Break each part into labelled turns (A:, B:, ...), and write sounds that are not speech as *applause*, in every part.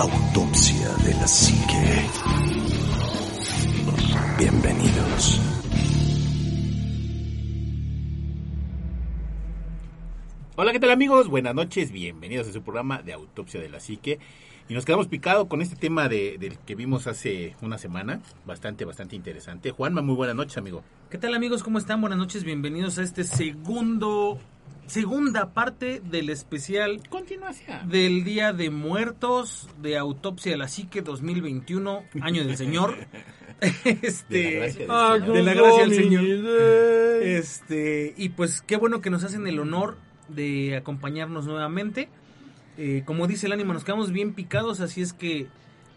A: Autopsia de la Psique. Bienvenidos.
B: Hola, ¿qué tal amigos? Buenas noches, bienvenidos a su programa de Autopsia de la Psique. Y nos quedamos picados con este tema de, del que vimos hace una semana, bastante, bastante interesante. Juanma, muy buenas noches, amigo.
C: ¿Qué tal amigos? ¿Cómo están? Buenas noches, bienvenidos a este segundo, segunda parte del especial
B: Continuación.
C: del Día de Muertos de Autopsia de la Psique 2021, año del Señor. este, *laughs*
B: De la gracia del
C: ah,
B: Señor.
C: de la gracia del Señor. Este, y pues qué bueno que nos hacen el honor de acompañarnos nuevamente. Eh, como dice el ánimo, nos quedamos bien picados, así es que,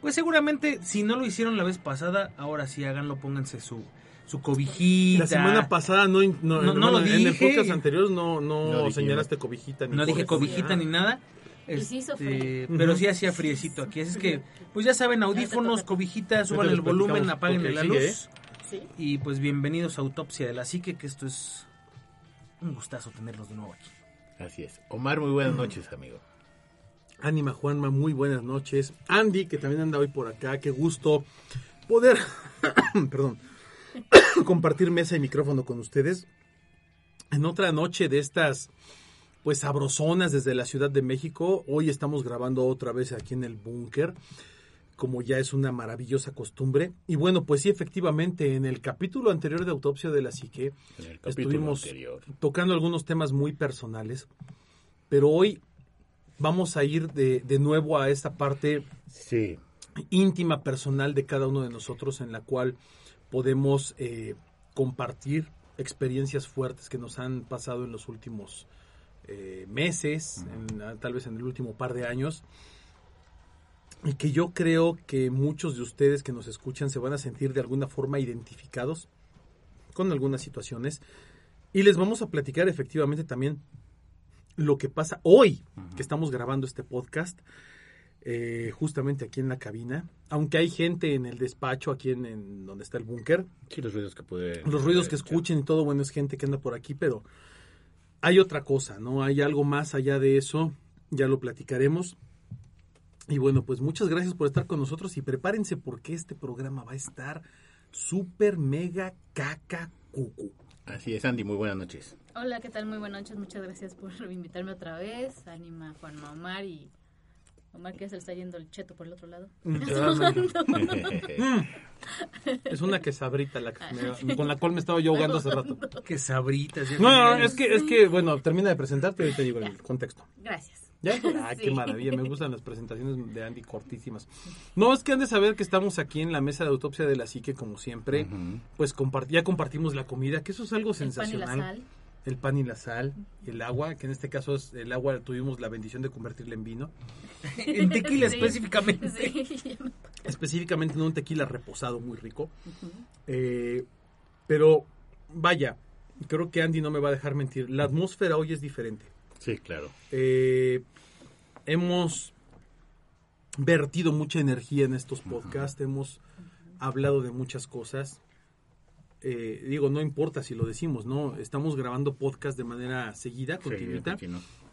C: pues seguramente, si no lo hicieron la vez pasada, ahora sí háganlo, pónganse su, su cobijita.
D: La semana pasada no, no,
C: No- no
D: bueno,
C: lo
D: en el
C: dije.
D: podcast anterior no, no, señalaste cobijita. Ni
C: No dije cobijita ni nada.
E: Y sí hizo
C: Este,
E: frío.
C: pero sí hacía friecito aquí. Así es que, pues ya saben, audífonos, cobijitas, suban el volumen, apaguen la luz.
E: Sí.
C: Y pues bienvenidos a Autopsia de la Psique, que esto es un gustazo tenerlos de nuevo aquí.
B: Así es. Omar, muy buenas noches, amigo.
D: Ánima Juanma, muy buenas noches. Andy, que también anda hoy por acá, qué gusto poder, *coughs* perdón, *coughs* compartir mesa y micrófono con ustedes en otra noche de estas, pues sabrosonas desde la Ciudad de México. Hoy estamos grabando otra vez aquí en el búnker, como ya es una maravillosa costumbre. Y bueno, pues sí, efectivamente, en el capítulo anterior de Autopsia de la Psique, estuvimos
B: anterior.
D: tocando algunos temas muy personales, pero hoy vamos a ir de, de nuevo a esta parte
B: Sí.
D: íntima, personal de cada uno de nosotros, en la cual podemos eh, compartir experiencias fuertes que nos han pasado en los últimos eh, meses, en, ah, tal vez en el último par de años, y que yo creo que muchos de ustedes que nos escuchan se van a sentir de alguna forma identificados con algunas situaciones, y les vamos a platicar efectivamente también lo que pasa hoy que estamos grabando este podcast, eh, justamente aquí en la cabina, aunque hay gente en el despacho, aquí en, en donde está el búnker,
B: Sí, los ruidos que puede.
D: los ruidos que escuchen y todo, bueno, es gente que anda por aquí, pero hay otra cosa, ¿no? Hay algo más allá de eso, ya lo platicaremos. Y bueno, pues muchas gracias por estar con nosotros y prepárense porque este programa va a estar súper mega caca cucu.
B: Así es, Andy, muy buenas noches.
E: Hola, ¿qué tal? Muy buenas noches. Muchas gracias por *laughs* invitarme otra vez. Anima Juanma Omar y Omar que se le está yendo el cheto por el otro lado. *laughs*
D: Es una quesabrita la que me- con la cual me estaba yo ahogando hace rato.
C: Ya
D: No, no, es que, es que, bueno, termina de presentarte y ahorita digo el contexto.
E: Gracias.
D: ¿Ya? *laughs* Ah, qué
E: Sí.
D: maravilla, me gustan las presentaciones de Andy cortísimas. No, es que han de saber que estamos aquí en la mesa de autopsia de la psique, como siempre. Pues compart- ya compartimos la comida, que eso es algo
E: El pan y la
D: sensacional.
E: sal.
D: El pan y la sal, y el agua, que en este caso es el agua, tuvimos la bendición de convertirla en vino. *laughs*
C: En tequila
E: Sí.
C: específicamente.
E: Sí.
D: Específicamente en un tequila reposado muy rico. Eh, pero, vaya, creo que Andy no me va a dejar mentir. La atmósfera hoy es diferente.
B: Sí, claro.
D: Eh, hemos vertido mucha energía en estos podcasts, hemos hablado de muchas cosas. Eh, digo, no importa si lo decimos, ¿no? Estamos grabando podcast de manera seguida, continuita,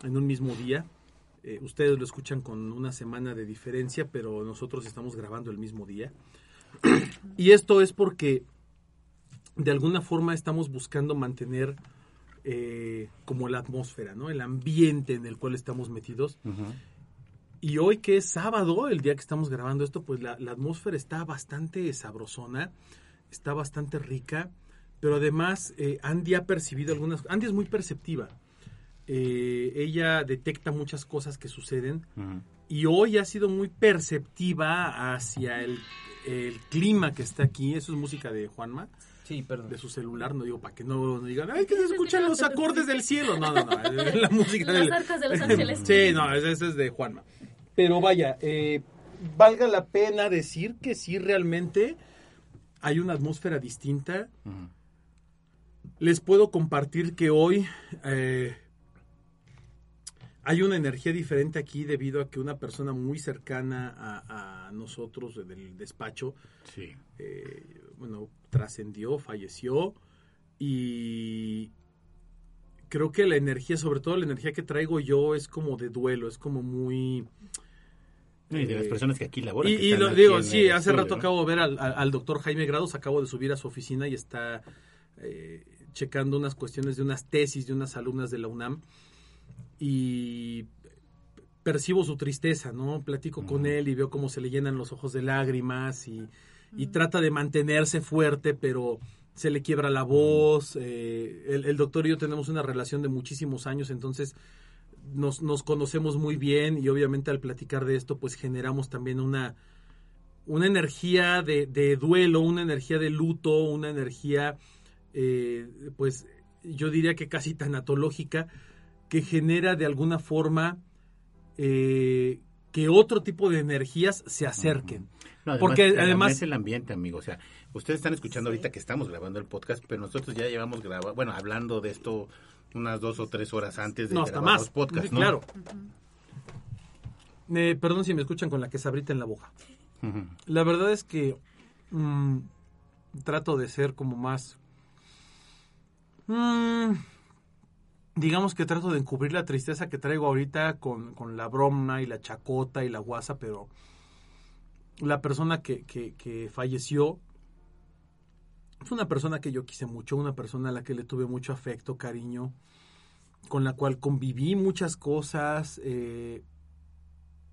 D: en un mismo día. Eh, ustedes lo escuchan con una semana de diferencia, pero nosotros estamos grabando el mismo día. y esto es porque de alguna forma estamos buscando mantener eh, como la atmósfera, ¿no? El ambiente en el cual estamos metidos. Y hoy que es sábado, el día que estamos grabando esto, pues la, la atmósfera está bastante sabrosona, está bastante rica, pero además eh, Andy ha percibido algunas... Andy es muy perceptiva. Eh, ella detecta muchas cosas que suceden
B: Ujú.
D: y hoy ha sido muy perceptiva hacia el, el clima que está aquí. Eso es música de Juanma
C: Sí, perdón.
D: de su celular, no digo para que no, no digan, ay, que se *laughs* escuchan los acordes del cielo. No, no, no, es la *laughs* música
E: Las
D: del...
E: arcas de Los *laughs* Ángeles.
D: Sí, no, ese, ese es de Juanma. Pero vaya, eh, valga la pena decir que sí realmente hay una atmósfera distinta. Les puedo compartir que hoy eh, hay una energía diferente aquí debido a que una persona muy cercana a, a nosotros del despacho
B: Sí.
D: eh, bueno, trascendió, falleció y creo que la energía, sobre todo la energía que traigo yo es como de duelo, es como muy
B: Y de las
D: Eh,
B: personas que aquí laboran.
D: Y,
B: que
D: y
B: están
D: lo digo, sí, hace
B: estudio,
D: rato
B: ¿no?
D: acabo de ver al, al- al doctor Jaime Grados, acabo de subir a su oficina y está eh, checando unas cuestiones de unas tesis de unas alumnas de la UNAM y percibo su tristeza, ¿no? Platico con él y veo cómo se le llenan los ojos de lágrimas y, y trata de mantenerse fuerte, pero se le quiebra la voz. eh, el, el doctor y yo tenemos una relación de muchísimos años, entonces nos, nos conocemos muy bien y obviamente al platicar de esto, pues generamos también una, una energía de, de duelo, una energía de luto, una energía, eh, pues yo diría que casi tanatológica, que genera de alguna forma eh, que otro tipo de energías se acerquen.
B: No, además,
D: Porque
B: además
D: además-
B: es el ambiente, amigo. O sea, ustedes están escuchando ahorita que estamos grabando el podcast, pero nosotros ya llevamos grabando, bueno, hablando de esto unas dos o tres horas antes de
D: No, hasta
B: grabar
D: más.
B: los podcasts,
D: Sí,
B: ¿no?
D: Claro. Eh, perdón si me escuchan con la quesabrita en la boca. La verdad es que mm, trato de ser como más... mm, digamos que trato de encubrir la tristeza que traigo ahorita con, con la broma y la chacota y la guasa, pero la persona que, que, que falleció fue una persona que yo quise mucho, una persona a la que le tuve mucho afecto, cariño, con la cual conviví muchas cosas. eh,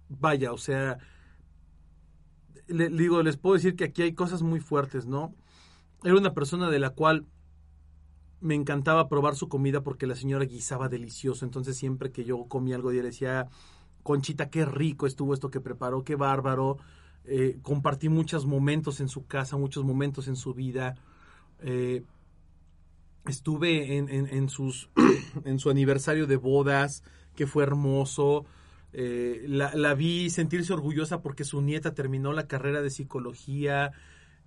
D: vaya, o sea, le, digo, les puedo decir que aquí hay cosas muy fuertes, ¿no? Era una persona de la cual me encantaba probar su comida porque la señora guisaba delicioso. Entonces siempre que yo comía algo, yo le decía, Conchita, qué rico estuvo esto que preparó, qué bárbaro. Eh, compartí muchos momentos en su casa, muchos momentos en su vida. Eh, estuve en, en- en sus, *clears throat* en su aniversario de bodas, que fue hermoso. Eh, la, la vi sentirse orgullosa porque su nieta terminó la carrera de psicología.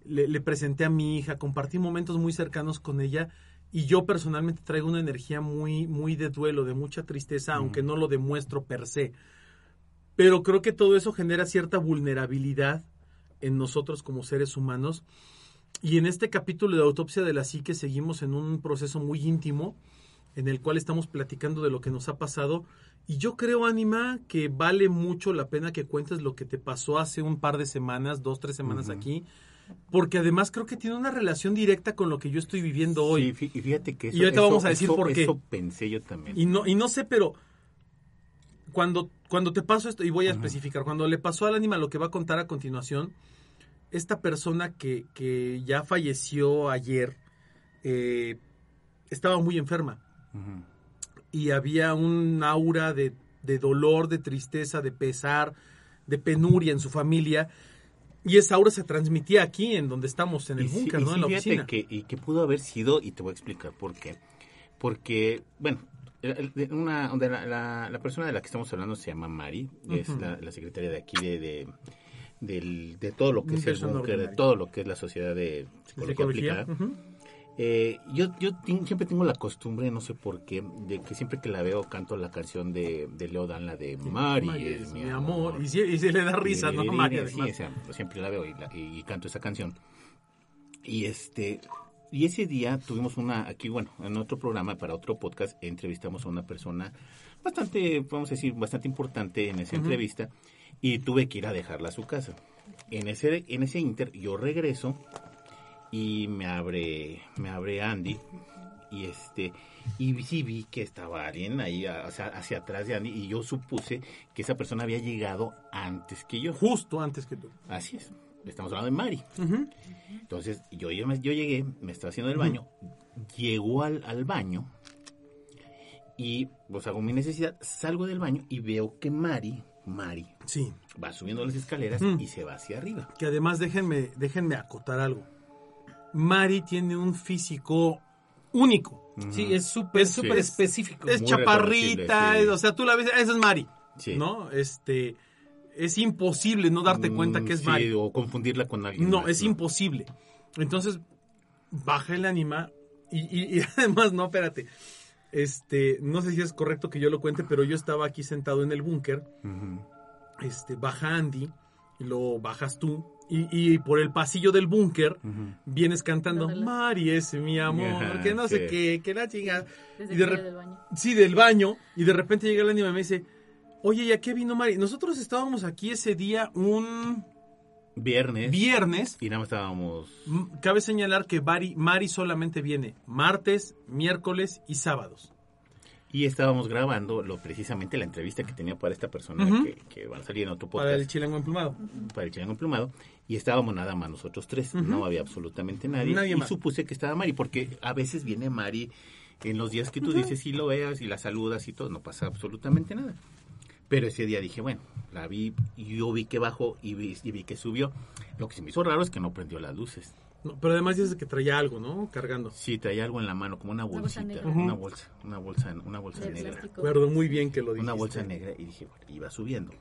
D: Le, le presenté a mi hija, compartí momentos muy cercanos con ella y yo personalmente traigo una energía muy, muy de duelo, de mucha tristeza, aunque no lo demuestro per se. Pero creo que todo eso genera cierta vulnerabilidad en nosotros como seres humanos. Y en este capítulo de Autopsia de la Psique seguimos en un proceso muy íntimo en el cual estamos platicando de lo que nos ha pasado. Y yo creo, Anima, que vale mucho la pena que cuentes lo que te pasó hace un par de semanas, dos, tres semanas aquí, porque además creo que tiene una relación directa con lo que yo estoy viviendo hoy.
B: Sí, y fíjate que eso,
D: Y ahorita
B: eso-
D: vamos a decir
B: eso-
D: por qué.
B: Eso pensé yo también.
D: Y no, y no sé, pero cuando, cuando te paso esto, y voy a especificar, cuando le pasó al ánima lo que va a contar a continuación, esta persona que, que ya falleció ayer eh, estaba muy enferma y había un aura de, de dolor, de tristeza, de pesar, de penuria en su familia. Y esa aura se transmitía aquí, en donde estamos, en el búnker, ¿no? En la oficina.
B: Que, y que pudo haber sido, y te voy a explicar por qué. Porque, bueno, una, la, la- la persona de la que estamos hablando se llama Mari, es la, la secretaria de aquí de, de, del- de todo lo que es el búnker, de todo lo que es la sociedad de psicología,
D: Psicología.
B: aplicada. Eh, yo yo siempre tengo la costumbre, no sé por qué, de que siempre que la veo canto la canción de, de Leo Dan, la de Mari,
D: Mari
B: es mi amor.
D: amor. Y, se le da risa, ¿no? Mari,
B: Sí, o sea, siempre la veo y, la- y canto esa canción. Y este y ese día tuvimos una aquí bueno, en otro programa para otro podcast entrevistamos a una persona bastante vamos a decir bastante importante en esa entrevista y tuve que ir a dejarla a su casa. En ese en ese inter yo regreso y me abre me abre Andy y este y sí vi que estaba alguien ahí hacia atrás de Andy y yo supuse que esa persona había llegado antes que yo.
D: Justo antes que tú.
B: Así es. Estamos hablando de Mari. Entonces, yo, yo, me- yo llegué, me estaba haciendo el baño, llego al, al baño y pues hago mi necesidad, salgo del baño y veo que Mari, Mari,
D: Sí.
B: va subiendo las escaleras
D: Mm.
B: y se va hacia arriba.
D: Que además déjenme, déjenme acotar algo. Mari tiene un físico único.
C: Sí, es súper,
D: Es-
C: súper
D: es-
C: específico.
D: Es chaparrita,
B: sí.
D: es- o sea, tú la ves, esa es Mari.
B: Sí.
D: ¿No? Este es imposible no darte cuenta que es
B: Mm, sí,
D: Mari.
B: O confundirla con alguien.
D: No,
B: más,
D: es imposible. Entonces, baja el anima y, y- y *laughs* además, no, espérate. Este, no sé si es correcto que yo lo cuente, pero yo estaba aquí sentado en el búnker. Este, baja Andy y lo bajas tú. Y, y por el pasillo del búnker vienes cantando Mari es mi amor,
B: Ajá,
D: que no sé qué, que la chinga.
E: Desde
D: Y de
E: del baño.
D: Sí, del baño. Y de repente llega el anima y me dice, Oye, ¿y a qué vino Mari? Nosotros estábamos aquí ese día un
B: Viernes.
D: viernes.
B: Y nada más estábamos...
D: Cabe señalar que Mari, Mari solamente viene martes, miércoles y sábados.
B: Y estábamos grabando lo precisamente la entrevista que tenía para esta persona que, que va a salir en otro
D: Para
B: podcast.
D: el chilango emplumado.
B: para el chilango emplumado y estábamos nada más nosotros tres, no había absolutamente nadie,
D: Nadie
B: y
D: más.
B: supuse que estaba Mari porque a veces viene Mari en los días que tú dices y lo veas y la saludas y todo, no pasa absolutamente nada. Pero ese día dije, bueno, la vi y yo vi que bajó y vi, y vi que subió. Lo que se me hizo raro es que no prendió las luces.
D: No, pero además dices que traía algo, ¿no? Cargando.
B: Sí, traía algo en la mano, como una
E: Una bolsa
B: bolsita,
E: negra.
B: una bolsa, una bolsa, una bolsa
E: De
B: negra.
D: Recuerdo muy bien que lo dijiste.
B: una bolsa negra y dije, bueno, iba subiendo.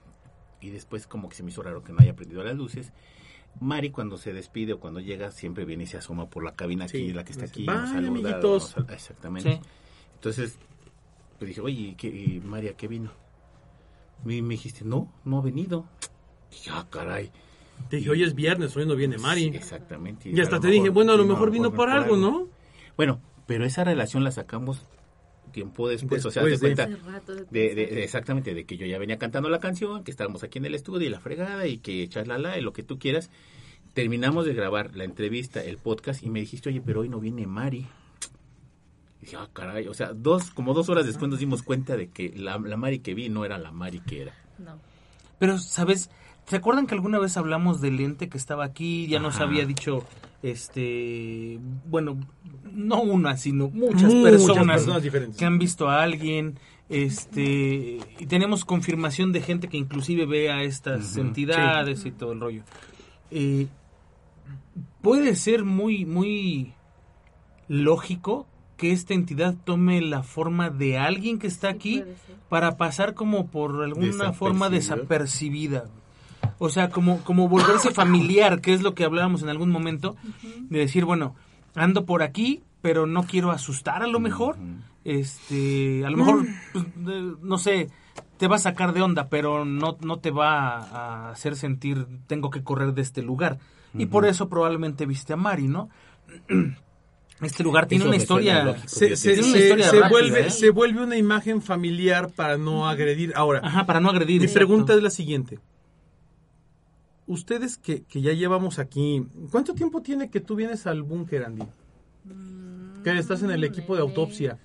B: Y después como que se me hizo raro que no haya prendido las luces. Mari cuando se despide o cuando llega siempre viene y se asoma por la cabina aquí,
D: Sí,
B: la que está
D: dice,
B: aquí.
D: "Bye,
B: nos saluda,
D: amiguitos".
B: nos Exactamente.
C: Sí.
B: Entonces, pues dije, oye, ¿y qué, y María, ¿qué vino? Me, me dijiste, no, no ha venido. Dije, ah, caray.
D: Te dije, hoy es viernes, hoy no viene Mari.
B: Sí, exactamente.
D: y hasta te dije, bueno, a lo mejor vino por algo, ¿no?
B: Bueno, pero esa relación la sacamos tiempo después, o sea, de
D: Después
B: cuenta,
E: de
B: de, de- exactamente, de que yo ya venía cantando la canción, que estábamos aquí en el estudio y la fregada y que chalala y lo que tú quieras. Terminamos de grabar la entrevista, el podcast y me dijiste, oye, pero hoy no viene Mari. Dije, ah, caray, o sea, dos, como dos horas después nos dimos cuenta de que la, la Mari que vi no era la Mari que era.
E: No.
C: Pero, ¿sabes? ¿Se acuerdan que alguna vez hablamos del ente que estaba aquí? Ya nos
B: Ajá.
C: había dicho, este, bueno, no una, sino muchas,
D: Muchas
C: personas,
D: personas diferentes.
C: que han visto a alguien, este, y tenemos confirmación de gente que inclusive ve a estas entidades y todo el rollo. Eh, puede ser muy, muy lógico que esta entidad tome la forma de alguien que está aquí para pasar como por alguna forma desapercibida. O sea, como, como volverse familiar, que es lo que hablábamos en algún momento, de decir, bueno, ando por aquí, pero no quiero asustar a lo mejor. Este, a lo mejor, pues, eh, no sé, te va a sacar de onda, pero no, no te va a hacer sentir, tengo que correr de este lugar. Y por eso probablemente viste a Mari, ¿no? *clears throat* Este lugar tiene una historia...
D: Se, se-
C: Tiene una
D: se-
C: historia
D: se
C: rápida,
D: vuelve,
C: ¿eh?
D: se vuelve una imagen familiar para no agredir. Ahora,
C: Ajá, para no agredir.
D: mi
C: exacto.
D: pregunta es la siguiente. Ustedes que, que ya llevamos aquí, ¿cuánto tiempo tiene que tú vienes al búnker, Andy? Que estás en el equipo de
E: Mm,
D: autopsia.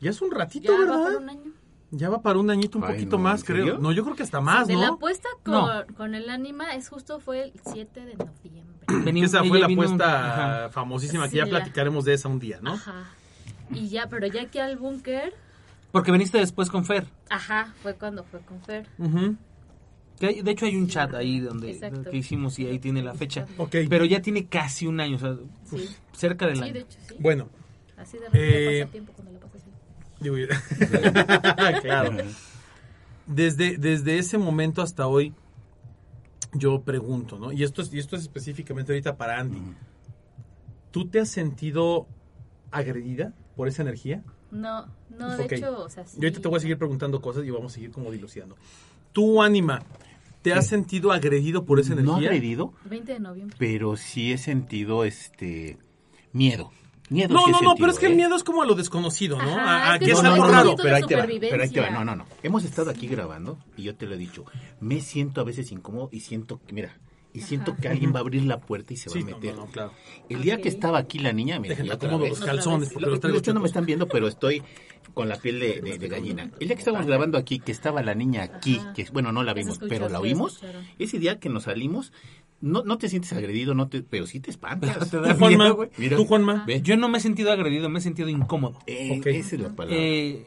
D: Ya es un ratito,
E: Ya va
D: ¿verdad?
E: para un año.
D: Ya va para un añito, un
B: Ay,
D: poquito
B: no,
D: más,
B: ¿en
D: creo.
B: serio?
D: No, yo creo que hasta más,
E: de la
D: ¿no?
E: apuesta con,
C: No.
E: con el ánima es justo fue el 7 de noviembre. *clears throat*
D: Que esa fue la apuesta famosísima, que ya
E: la-
D: platicaremos de esa un día, ¿no?
E: Ajá. Y ya, pero ya aquí al búnker,
C: Porque veniste después con Fer.
E: ajá, fue cuando fue con Fer.
C: Que hay- de hecho hay un chat ahí donde
E: Exacto.
C: que hicimos y ahí tiene la fecha.
D: Ok.
C: Pero ya tiene casi un año, o sea,
E: Sí.
C: cerca del
E: Sí,
C: año.
E: de hecho, sí.
D: Bueno,
E: Así de repente
D: Eh,
E: pasa tiempo cuando la pasas bien. *laughs* *laughs*
D: claro. Desde, desde ese momento hasta hoy, yo pregunto, ¿no? Y esto es, y esto es específicamente ahorita para Andy. ¿Tú te has sentido agredida por esa energía?
E: No, no, de hecho, o sea, sí.
D: Yo ahorita te voy a seguir preguntando cosas y vamos a seguir como dilucidando. ¿Tú, Anima, te has sentido agredido por esa energía?
B: No agredido,
E: 20 de noviembre.
B: pero sí he sentido este miedo. Miedo
D: No,
B: sí
D: no, no, pero es que el
B: ¿eh?
D: miedo es como a lo desconocido, ¿no?
E: Ajá,
D: a, a
E: es que
D: es algo
E: como
D: raro.
B: pero ahí te va, pero ahí te va. No, no, no. Hemos estado aquí grabando y yo te lo he dicho. Me siento a veces incómodo y siento que, mira, y siento
E: Ajá.
B: que alguien va a abrir la puerta y se
D: Sí,
B: va a meter.
D: no, no, claro.
B: El día que estaba aquí la niña, mira,
D: Déjenme
B: y otra
D: acomodo
B: vez.
D: los calzones porque
B: Lo-
D: los
B: ustedes no me están viendo, pero estoy con la piel de, de- de gallina. El día que estábamos grabando aquí, que estaba la niña aquí,
E: Ajá.
B: que bueno, no la vimos, pero la oímos, ese día que nos salimos, no, no te sientes agredido, no te, pero sí te espantas. *laughs*
C: Te
D: ¿Tú, *laughs*
C: da
D: Juanma?
C: miedo, güey.
B: Mira.
D: ¿Tú, Juanma?
B: Ve.
C: Yo no me he sentido agredido, me he sentido incómodo.
B: Eh,
D: Ok.
B: Esa es la palabra.
C: Eh,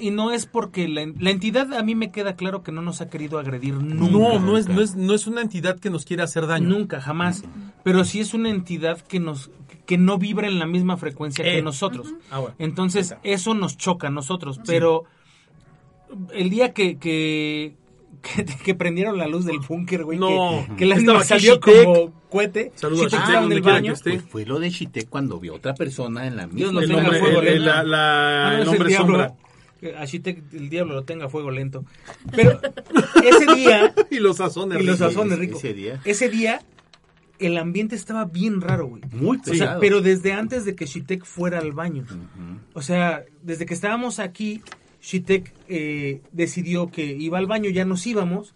C: y no es porque la, la entidad a mí me queda claro que no nos ha querido agredir nunca.
D: No, no es, no, es, no es una entidad que nos quiera hacer daño.
C: Nunca, jamás. Pero sí es una entidad que nos que no vibra en la misma frecuencia
D: Eh.
C: que nosotros.
D: Ahora,
C: Entonces,
D: Esa.
C: eso nos choca a nosotros. Pero el día que, que, que, *laughs* que prendieron la luz del búnker, güey,
D: No.
C: que, que la
D: Estaba
C: salió como cohete.
D: Saludos a donde
C: el baño.
D: que.
B: Pues fue lo de Chite cuando vio otra persona en la misma.
D: el
C: tenga
D: hombre,
C: fuego
D: el, el-
C: lento.
D: la- la-
C: Ah, no,
D: el
C: es
D: hombre
C: diablo.
D: sombra.
C: Te- el diablo lo tenga a fuego lento. Pero ese día, *laughs*
D: Y los sazones.
C: y los
D: ricos.
C: sazones ricos.
B: ese día.
C: Ese día, el ambiente estaba bien raro, güey.
B: Muy
C: O sea,
B: pesado.
C: pero desde antes de que Shitek fuera al baño. O sea, desde que estábamos aquí, Shitek eh, decidió que iba al baño, ya nos íbamos.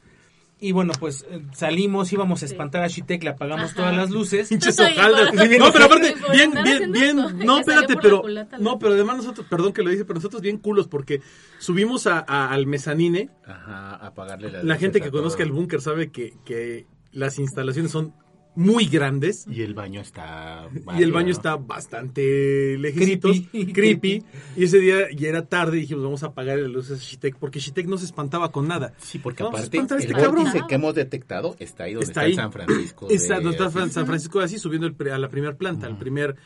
C: Y bueno, pues eh, salimos, íbamos a espantar a Shitek, le apagamos
E: Ajá.
C: todas las luces.
D: Pinches. No, pero aparte, bien, bien, bien. No, espérate, pero.
E: la
D: No, pero además nosotros, perdón que lo dije, pero nosotros bien culos porque subimos a- a- al mezanine.
B: Ajá, apagarle las
D: La
B: luces
D: gente
B: a
D: que conozca el búnker sabe que, que las instalaciones son muy grandes.
B: Y el baño está...
D: Y el baño
B: ¿no?
D: está bastante lejecitos,
C: Creepy. *laughs*
D: creepy. Y ese día ya era tarde y dijimos, vamos a apagar las luces a Shitek, porque Shitek no se espantaba con nada.
B: Sí, porque
D: Vamos
B: aparte el
D: este cabrón.
B: vórtice que hemos detectado está ahí donde
D: Está
B: está,
D: ahí.
B: San Francisco. de
D: Está, donde está. San Francisco de Asís subiendo el pre- a la primera planta, al primer,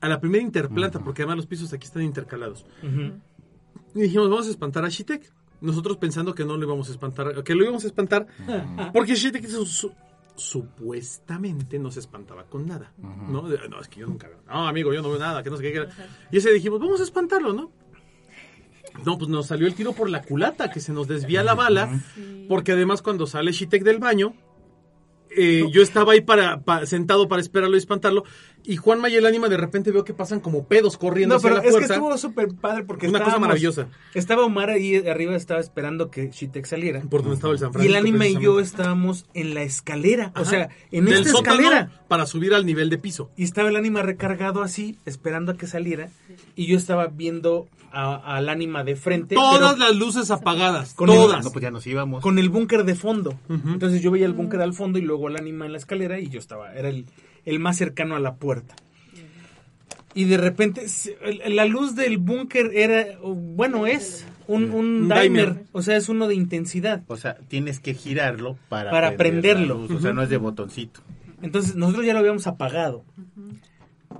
D: a la primera interplanta, porque además los pisos aquí están intercalados. Y dijimos, vamos a espantar a Shitek. Nosotros pensando que no lo íbamos a espantar, que lo íbamos a espantar, porque Shitek supuestamente no se espantaba con nada. ¿no? De- no, es que yo nunca veo. No, amigo, yo no veo nada, que no sé qué. que- Y ese dijimos, vamos a espantarlo, ¿no? No, pues nos salió el tiro por la culata, que se nos desvía la bala, porque además cuando sale Shitek del baño, eh, yo estaba ahí para, pa- sentado para esperarlo y espantarlo, y Juanma y el ánima de repente veo que pasan como pedos corriendo
C: No,
D: hacia
C: pero
D: la
C: es que estuvo súper padre porque
D: Una cosa maravillosa.
C: Estaba Omar ahí arriba, estaba esperando que Shitek saliera.
D: por donde estaba el San
C: Y
D: Francisco.
C: el anime y yo estábamos en la escalera, o sea, en
D: Del
C: esta
D: sótano
C: escalera.
D: para subir al nivel de piso.
C: Y estaba el ánima recargado así, esperando a que saliera. Y yo estaba viendo a- al ánima de frente.
D: Todas
C: pero
D: las luces apagadas,
C: Con el-
D: todas.
B: No, pues ya nos íbamos.
C: Con el búnker de fondo. Entonces yo veía el búnker al fondo y luego al ánima en la escalera y yo estaba, era el, el más cercano a la puerta. Y de repente, la luz del búnker era, bueno, es un, un
D: Un
C: dimer,
D: dimer.
C: o sea, es uno de intensidad.
B: O sea, tienes que girarlo para,
C: Para prenderlo.
B: luz, O sea, no es de botoncito.
C: Entonces nosotros ya lo habíamos apagado.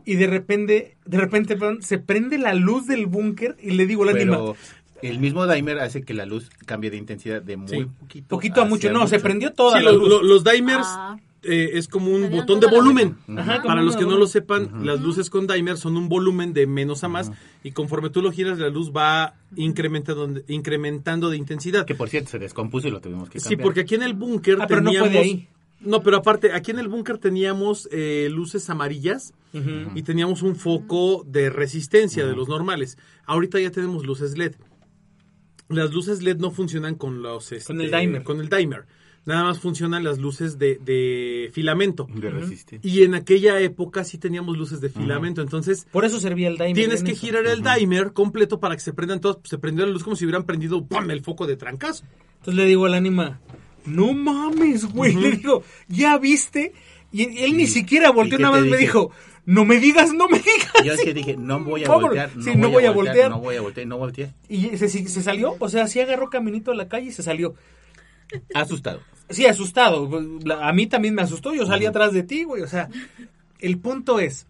C: Y de repente, de repente, perdón, se prende la luz del búnker y le digo al ánima,
B: Pero el mismo dimer hace que la luz cambie de intensidad de muy
D: Sí.
B: poquito.
C: poquito a mucho, no, se prendió toda
D: Sí,
C: la
D: lo-
C: luz.
D: lo- los dimers
E: Ah.
D: Eh, es como un botón de volumen.
C: Ajá,
D: Para los que no lo sepan, las luces con dimer son un volumen de menos a más y conforme tú lo giras la luz va incrementando, incrementando de intensidad.
B: Que por cierto se descompuso y lo tuvimos que
D: Sí,
B: cambiar.
D: porque aquí en el búnker
C: Ah, pero no
D: teníamos...
C: fue de ahí.
D: No, pero aparte, aquí en el búnker teníamos eh, luces amarillas y teníamos un foco de resistencia de los normales. Ahorita ya tenemos luces LED. Las luces LED no funcionan con los... este,
C: Con el dimer.
D: Con el dimer. Nada más funcionan las luces de, de filamento.
B: De resistencia.
D: Y en aquella época sí teníamos luces de filamento. Entonces,
C: Por eso servía el dimer.
D: tienes
C: en
D: que
C: eso.
D: girar el dimer completo para que se prendan todos. Se prendió la luz como si hubieran prendido ¡pam! el foco de trancazo.
C: Entonces le digo al ánima, no mames, güey. Le digo, ¿ya viste? Y él ni siquiera volteó, nada más me dijo, no me digas, no me digas.
B: Yo es *laughs* que dije, no voy a
C: Vámonos.
B: voltear, no,
C: Sí,
B: voy, a voltear, no
C: voltear.
B: voy a voltear, no volteé.
C: Y se salió, o sea, sí agarró caminito a la calle y se salió.
B: Asustado.
C: Sí, asustado. A mí también me asustó, yo salí atrás de ti, güey. O sea, el punto es,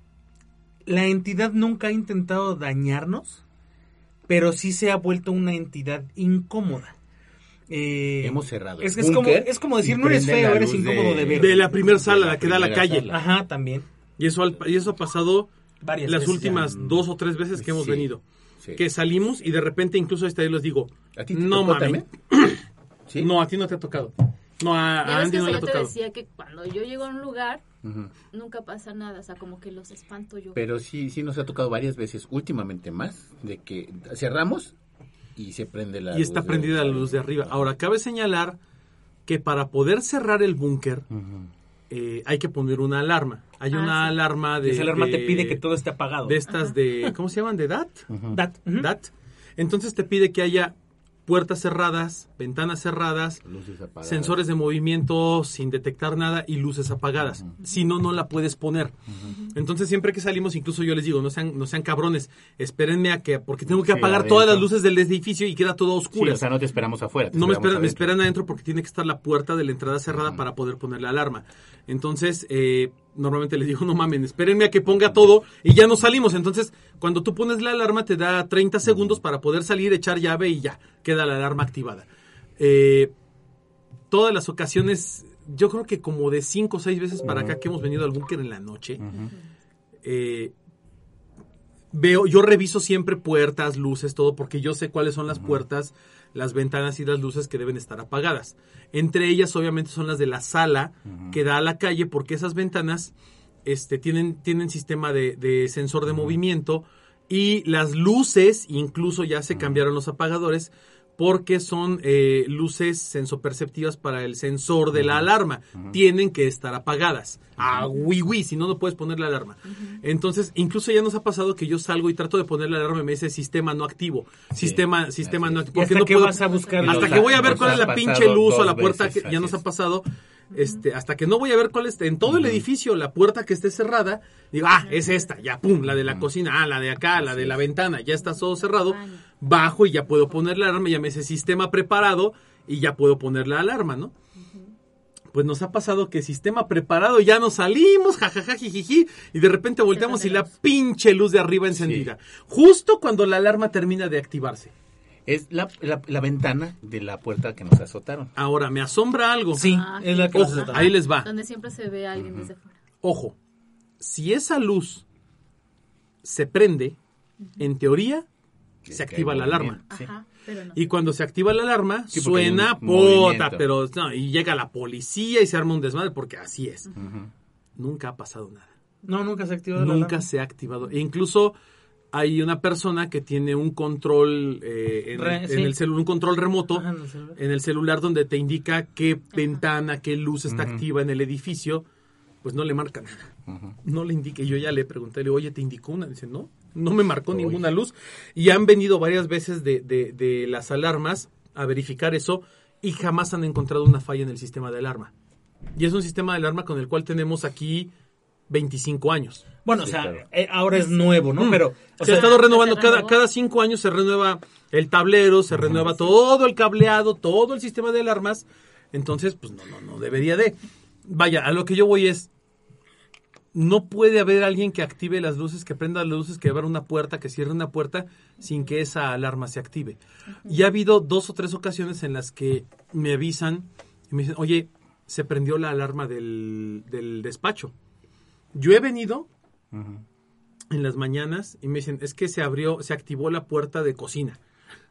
C: la entidad nunca ha intentado dañarnos, pero sí se ha vuelto una entidad incómoda. Eh,
B: Hemos cerrado.
C: Es, como, es como decir, no eres feo, eres incómodo de, ver.
D: De la primera sala, la que da a la calle.
B: sala.
C: Ajá, también.
D: Y eso, al- y eso ha pasado
C: Varias
D: las
C: veces
D: últimas
B: ya.
D: dos o tres veces que hemos
B: Sí,
D: venido.
B: sí.
D: Que salimos y de repente incluso esta vez les digo,
B: ¿A ti te
D: no mames. *clears throat* No, a ti no te ha tocado. No, a, a Andy
E: que
D: no le ha
E: yo te
D: tocado.
E: decía que cuando yo llego a un lugar, nunca pasa nada. O sea, como que los espanto yo.
B: Pero sí, sí nos ha tocado varias veces, últimamente más, de que cerramos y se prende la
D: Y está
B: luz de-
D: prendida la luz de arriba. Ahora, cabe señalar que para poder cerrar el búnker eh, hay que poner una alarma. Hay
E: Ah,
D: una
E: sí.
D: alarma de...
C: Y esa alarma te
D: de-
C: pide que todo esté apagado.
D: De estas de... ¿Cómo se llaman? ¿De DAT?
C: Dat.
D: DAT. Entonces te pide que haya puertas cerradas, ventanas cerradas, sensores de movimiento sin detectar nada y luces apagadas. Si no, no la puedes poner. Entonces, siempre que salimos, incluso yo les digo, no sean, no sean cabrones, espérenme a que, porque tengo que
B: Sí,
D: apagar
B: adentro.
D: todas las luces del edificio y queda todo
B: Sí,
D: oscuro.
B: o sea, no te esperamos afuera. te
D: no me esperan
B: adentro
D: porque tiene que estar la puerta de la entrada cerrada para poder poner la alarma. Entonces, eh, normalmente les digo, *laughs* no mamen, espérenme a que ponga todo y ya no salimos. Entonces, cuando tú pones la alarma, te da 30 segundos para poder salir, echar llave y ya, queda la alarma activada. Eh, todas las ocasiones, yo creo que como de 5 o 6 veces para acá que hemos venido al búnker en la noche, eh, veo, yo reviso siempre puertas, luces, todo, porque yo sé cuáles son las puertas, las ventanas y las luces que deben estar apagadas. Entre ellas, obviamente, son las de la sala que da a la calle, porque esas ventanas este, tienen, tienen sistema de, de sensor de movimiento Y las luces, incluso ya se cambiaron los apagadores, porque son eh, luces sensoperceptivas para el sensor de la alarma. Tienen que estar apagadas. Ah, oui, oui, si no, no puedes poner la alarma. Entonces, incluso ya nos ha pasado que yo salgo y trato de poner la alarma y me dice sistema no activo. sistema sistema no activo.
C: ¿Y hasta
D: no
C: qué vas a buscar?
D: Hasta que voy a ver cuál es la pinche luz o la puerta
B: veces,
D: que ya nos ha pasado. Este, hasta que no voy a ver cuál es en todo el edificio la puerta que esté cerrada, digo, ah, es esta, ya pum, la de la cocina, ah, la de acá, la de la ventana, ya está todo cerrado. Bajo y ya puedo poner la alarma, ya me dice sistema preparado y ya puedo poner la alarma, ¿no? Pues nos ha pasado que sistema preparado, ya nos salimos, jajaja, jijiji, y de repente volteamos y la pinche luz de arriba encendida. Justo cuando la alarma termina de activarse.
B: Es la, la, la ventana de la puerta que nos azotaron.
D: Ahora, me asombra algo.
C: Sí,
E: Ah,
C: es la que.
D: Ojo,
C: nos
D: ahí les va.
E: Donde siempre se ve a alguien desde fuera.
D: Ojo, si esa luz se prende, en teoría, se activa la alarma.
B: movimiento, sí.
E: Ajá, pero no.
D: Y cuando se activa la alarma,
B: Sí,
D: suena pota, pero no, y llega la policía y se arma un desmadre, porque así es. Nunca ha pasado nada.
C: No, nunca se activó la
D: Nunca
C: alarma.
D: se ha activado. E incluso hay una persona que tiene un control eh, en,
C: Re-
D: en
C: sí.
D: el celular, un control remoto
C: Ajá, en el celular.
D: en el celular donde te indica qué ventana, qué luz está activa en el edificio, pues no le marca nada. No le indica. Y yo ya le pregunté, le digo, oye, ¿te indicó una? Dice, no, no me marcó
B: Oye.
D: ninguna luz. Y han venido varias veces de, de- de las alarmas a verificar eso y jamás han encontrado una falla en el sistema de alarma. Y es un sistema de alarma con el cual tenemos aquí 25 años.
C: Bueno, o sea,
B: claro.
C: eh, ahora es nuevo, ¿no?
D: Mm.
C: Pero, o
D: se
C: sea,
D: ha estado renovando, cada, cada cinco años se renueva el tablero, se renueva todo el cableado, todo el sistema de alarmas. Entonces, pues no, no, no debería de. Vaya, a lo que yo voy es, no puede haber alguien que active las luces, que prenda las luces, que abra una puerta, que cierre una puerta sin que esa alarma se active. Y ha habido dos o tres ocasiones en las que me avisan y me dicen, oye, se prendió la alarma del, del despacho. Yo he venido en las mañanas y me dicen, es que se abrió, se activó la puerta de cocina,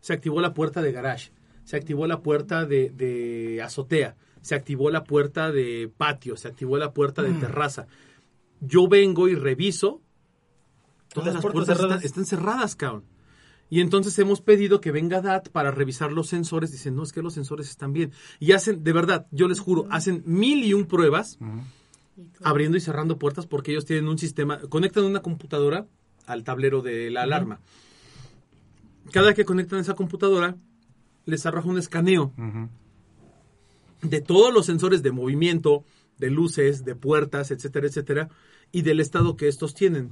D: se activó la puerta de garage, se activó la puerta de, de azotea, se activó la puerta de patio, se activó la puerta de terraza. Yo vengo y reviso, todas las,
C: Las
D: puertas, están,
C: cerradas.
D: están cerradas, cabrón. Y entonces hemos pedido que venga DAT para revisar los sensores. Dicen, no, es que los sensores están bien. Y hacen, de verdad, yo les juro, hacen mil y un pruebas abriendo y cerrando puertas porque ellos tienen un sistema, conectan una computadora al tablero de la alarma. Cada que conectan esa computadora, les arroja un escaneo. De todos los sensores de movimiento, de luces, de puertas, etcétera, etcétera, y del estado que estos tienen.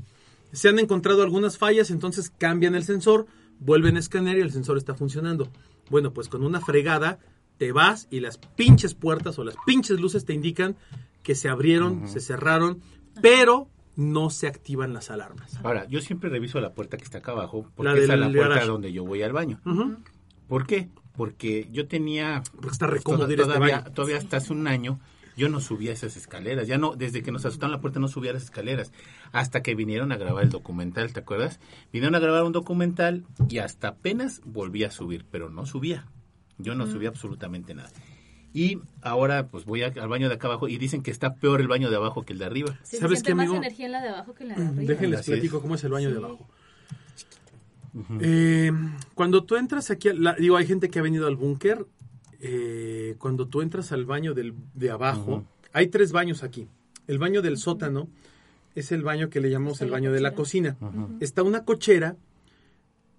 D: Se han encontrado algunas fallas, entonces cambian el sensor, vuelven a escanear y el sensor está funcionando. Bueno, pues con una fregada te vas y las pinches puertas o las pinches luces te indican que se abrieron, se cerraron, pero no se activan las alarmas.
B: Ahora, yo siempre reviso la puerta que está acá abajo, porque
D: La
B: esa es la puerta
D: garage.
B: donde yo voy al baño. ¿Por qué? Porque yo tenía...
D: Porque está recómodo
B: toda-
D: ir a este
B: todavía,
D: baño.
B: todavía hasta hace un año yo no subía esas escaleras. Ya no, desde que nos asustaron la puerta no subía las escaleras. Hasta que vinieron a grabar el documental, ¿te acuerdas? Vinieron a grabar un documental y hasta apenas volví a subir, pero no subía. Yo no subía absolutamente nada. Y ahora pues voy a- al baño de acá abajo y dicen que está peor el baño de abajo que el de arriba.
E: Se
D: ¿Sabes
E: siente
D: qué,
E: más
D: amigo?
E: energía en la de abajo que en la de arriba.
D: Déjenles platico
B: es.
D: cómo es el baño de Eh, cuando tú entras aquí, la- digo, hay gente que ha venido al búnker. eh, cuando tú entras al baño del, de abajo, hay tres baños aquí. El baño del sótano es el baño que le llamamos el baño de la cocina. Está una cochera,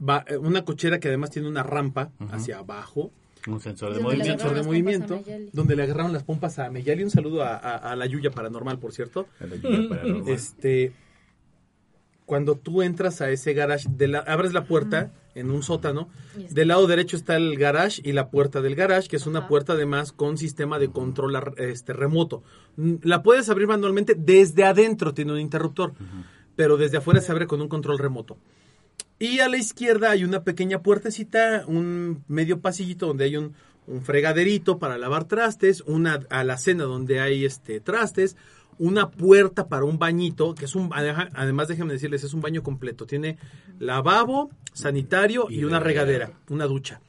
D: va- eh, una cochera que además tiene una rampa hacia abajo,
B: Un sensor de
E: donde
D: un
E: le
B: movimiento.
D: sensor de donde le agarraron las pompas a Meyali. Un saludo a, a- a la Yuya Paranormal, por cierto.
B: A la lluvia paranormal.
D: Este, cuando tú entras a ese garage, de la, abres la puerta en un sótano, del lado derecho está el garage y la puerta del garage, que es una puerta además con sistema de control ar- este, remoto. Mm, La puedes abrir manualmente desde adentro, tiene un interruptor, pero desde afuera se abre con un control remoto. Y a la izquierda hay una pequeña puertecita, un medio pasillito donde hay un, un fregaderito para lavar trastes, una alacena donde hay este trastes, una puerta para un bañito, que es un además déjenme decirles, es un baño completo. Tiene lavabo, sanitario y,
B: Y
D: una
B: regadera.
D: una ducha.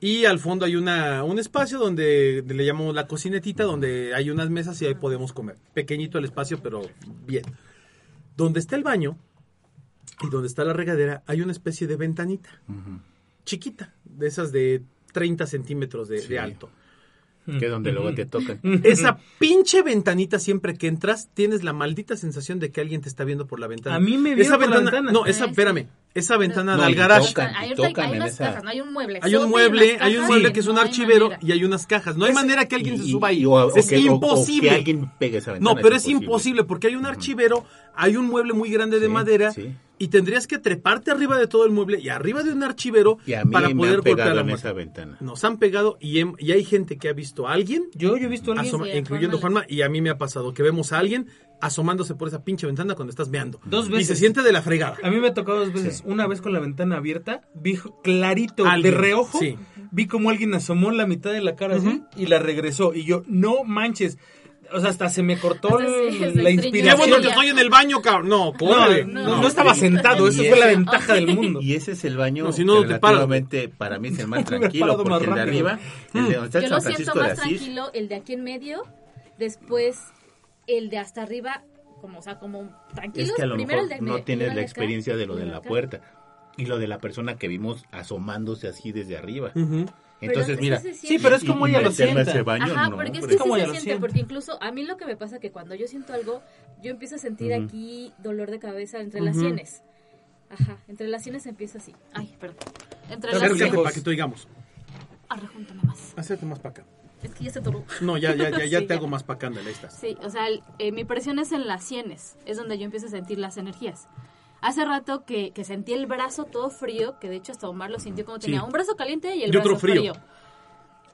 D: Y al fondo hay una, un espacio donde le llamamos la cocinetita, donde hay unas mesas y ahí podemos comer. Pequeñito el espacio, pero bien. Donde está el baño, y donde está la regadera hay una especie de ventanita chiquita, de esas de 30 centímetros de, alto.
B: Que es donde luego te tocan.
D: Esa pinche ventanita siempre que entras tienes la maldita sensación de que alguien te está viendo por la ventana.
C: A mí me
D: esa
C: vieron por la
D: ventana. No, esa,
E: Ah,
D: espérame, esa ventana
B: No,
D: del garage.
B: tocan.
E: Hay,
B: tocan
E: hay unas
B: esa-
E: cajas, no hay un mueble.
D: Hay un mueble, hay un mueble que es un
E: no
D: archivero
E: manera.
D: y hay unas cajas. No hay
B: Es-
D: manera que alguien se suba ahí.
B: y- o- o
D: es
B: que- o- o
D: imposible.
B: que alguien pegue esa ventana.
D: No, pero es imposible porque hay un archivero, hay un mueble muy grande de
B: Sí,
D: madera
B: sí.
D: Y tendrías que treparte arriba de todo el mueble y arriba de un archivero
B: Y a mí
D: para
B: me
D: poder
B: han
D: golpear
B: pegado
D: la
B: en esa ventana.
D: Nos han pegado y, y hay gente que ha visto a alguien,
C: Yo, yo he visto a alguien.
D: asoma-
E: sí, a
D: incluyendo
E: Juanma
D: Juanma, y a mí me ha pasado que vemos a alguien asomándose por esa pinche ventana cuando estás meando.
C: Dos
D: Y
C: veces.
D: se siente de la fregada.
C: A mí me ha tocado dos veces. Una vez con la ventana abierta, vi clarito
D: Alguien,
C: de reojo,
D: sí.
C: vi como alguien asomó la mitad de la cara así y la regresó. Y yo, no manches. O sea, hasta se me cortó la
E: estriñó.
D: Qué
C: inspiración.
D: bueno que estoy en el baño, cabrón. No,
C: No,
D: córrele.
C: no,
E: No.
C: no estaba sentado, eso
B: Y
C: fue la
B: ese-
C: ventaja del mundo. *laughs*
B: Y ese es el baño
D: No, si no,
B: que
D: te paras.
B: para mí es el más *laughs* tranquilo,
C: parado más
B: porque el de arriba, el de donde está el
E: Yo
B: San
E: lo siento más tranquilo el de aquí en medio, después el de hasta arriba, como, o sea, como tranquilo.
B: es que a lo
E: primero
B: mejor
E: de
B: no tienes la experiencia de lo de la
E: acá.
B: puerta y lo de la persona que vimos asomándose así desde arriba. Entonces, mira,
E: es
C: Sí,
E: siente.
C: pero es como ella lo
B: ese baño,
E: Ajá,
B: no,
E: porque es que
C: Es como
E: sí
C: ella
E: se
C: lo
E: siente,
C: siente.
E: porque incluso a mí lo que me pasa que cuando yo siento algo, yo empiezo a sentir aquí dolor de cabeza entre las sienes. Ajá, entre las sienes empieza así. Ay, perdón. Entre las
D: Acércate
E: sienes.
D: para que te oigamos.
E: Arrejúntame más.
D: Acércate más para acá.
E: Es que ya se toró.
D: No, ya, ya, ya, ya *laughs*
E: Sí,
D: te
E: ya.
D: hago más para acá, ahí estás.
E: Sí, o sea, el- eh, mi presión es en las sienes, es donde yo empiezo a sentir las energías. Hace rato que, que sentí el brazo todo frío, que de hecho hasta Omar lo sintió como tenía un brazo caliente y el
D: Y otro
E: brazo
D: frío.
E: frío.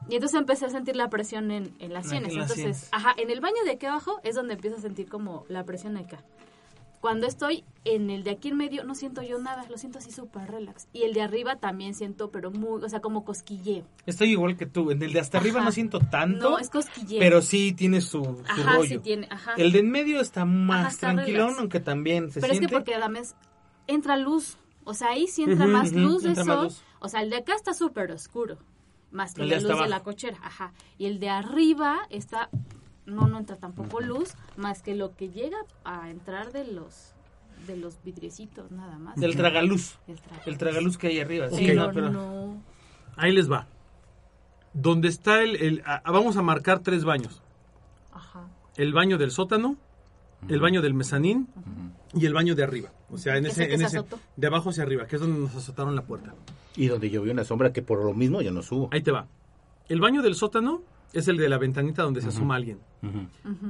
E: Y entonces empecé a sentir la presión en, en las sienes.
C: en las
E: entonces,
C: sienes.
E: ajá, en el baño de aquí abajo es donde empiezo a sentir como la presión acá. Cuando estoy en el de aquí en medio no siento yo nada, lo siento así súper relax. Y el de arriba también siento, pero muy, o sea, como cosquilleo.
C: Estoy igual que tú. En el de hasta arriba no siento tanto.
E: No, es cosquilleo.
C: Pero sí tiene su, su
E: Ajá,
C: rollo.
E: sí tiene, ajá.
C: El de en medio está más
E: está
C: tranquilón,
E: relax.
C: aunque también se
E: Pero
C: siente.
E: es que porque además entra luz. O sea, ahí sí entra más luz de sol.
C: luz.
E: O sea, el de acá está súper oscuro. Más que
C: El
E: la luz de la cochera. Ajá. Y el de arriba está. No, no entra tampoco luz. Más que lo que llega a entrar de los de los vidriecitos, nada más.
C: El tragaluz.
E: El tragaluz.
C: El tragaluz que hay arriba. Sí, no,
E: Pero no.
D: Ahí les va. Donde está el, el- vamos a marcar tres baños.
E: Ajá.
D: El baño del sótano, el baño del mezanín y el baño de arriba. O sea, en
E: ¿Ese
D: ese,
E: que
D: en
E: se
D: ese
E: azotó?
D: de abajo hacia arriba, que es donde nos azotaron la puerta.
B: Y donde yo vi una sombra que por lo mismo yo no subo.
D: Ahí te va. El baño del sótano es el de la ventanita donde se asoma alguien.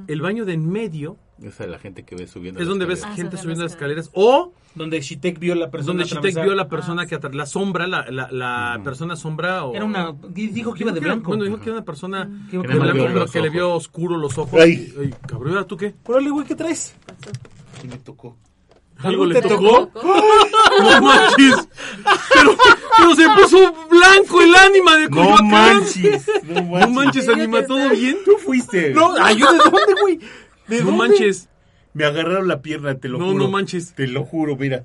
D: El baño de en medio
B: Esa es la gente que ve subiendo.
D: es donde ves.
E: Ah,
D: gente
E: subiendo
D: las escaleras o
C: Donde Shitek vio la
D: es
C: persona
D: donde Shitek vio a la persona
E: Ah,
D: que atra- la sombra, la, la, la persona sombra o
C: Era una... Dijo que iba de blanco.
D: Bueno, dijo que era una persona
C: Que
D: le,
B: vio
C: blanco.
B: los
D: que le
B: ojos.
D: vio oscuro los ojos.
B: Ay.
D: Ay, cabrón, ¿ahora ¿tú qué?
C: Órale, güey, ¿qué traes?
B: Sí me tocó.
D: ¿Algo le tocó? *laughs* No manches. Pero, pero se puso blanco el ánima de
B: No
D: Coyoacán.
B: manches. No
D: No
B: manches.
D: manches,
E: Tenía
D: anima, ¿todo bien?
B: Tú fuiste.
C: No, ay, ¿yo de dónde, güey? ¿De
D: No
C: dónde?
D: manches.
B: Me agarraron la pierna, te lo
D: No,
B: juro.
D: no manches.
B: Te lo juro, mira.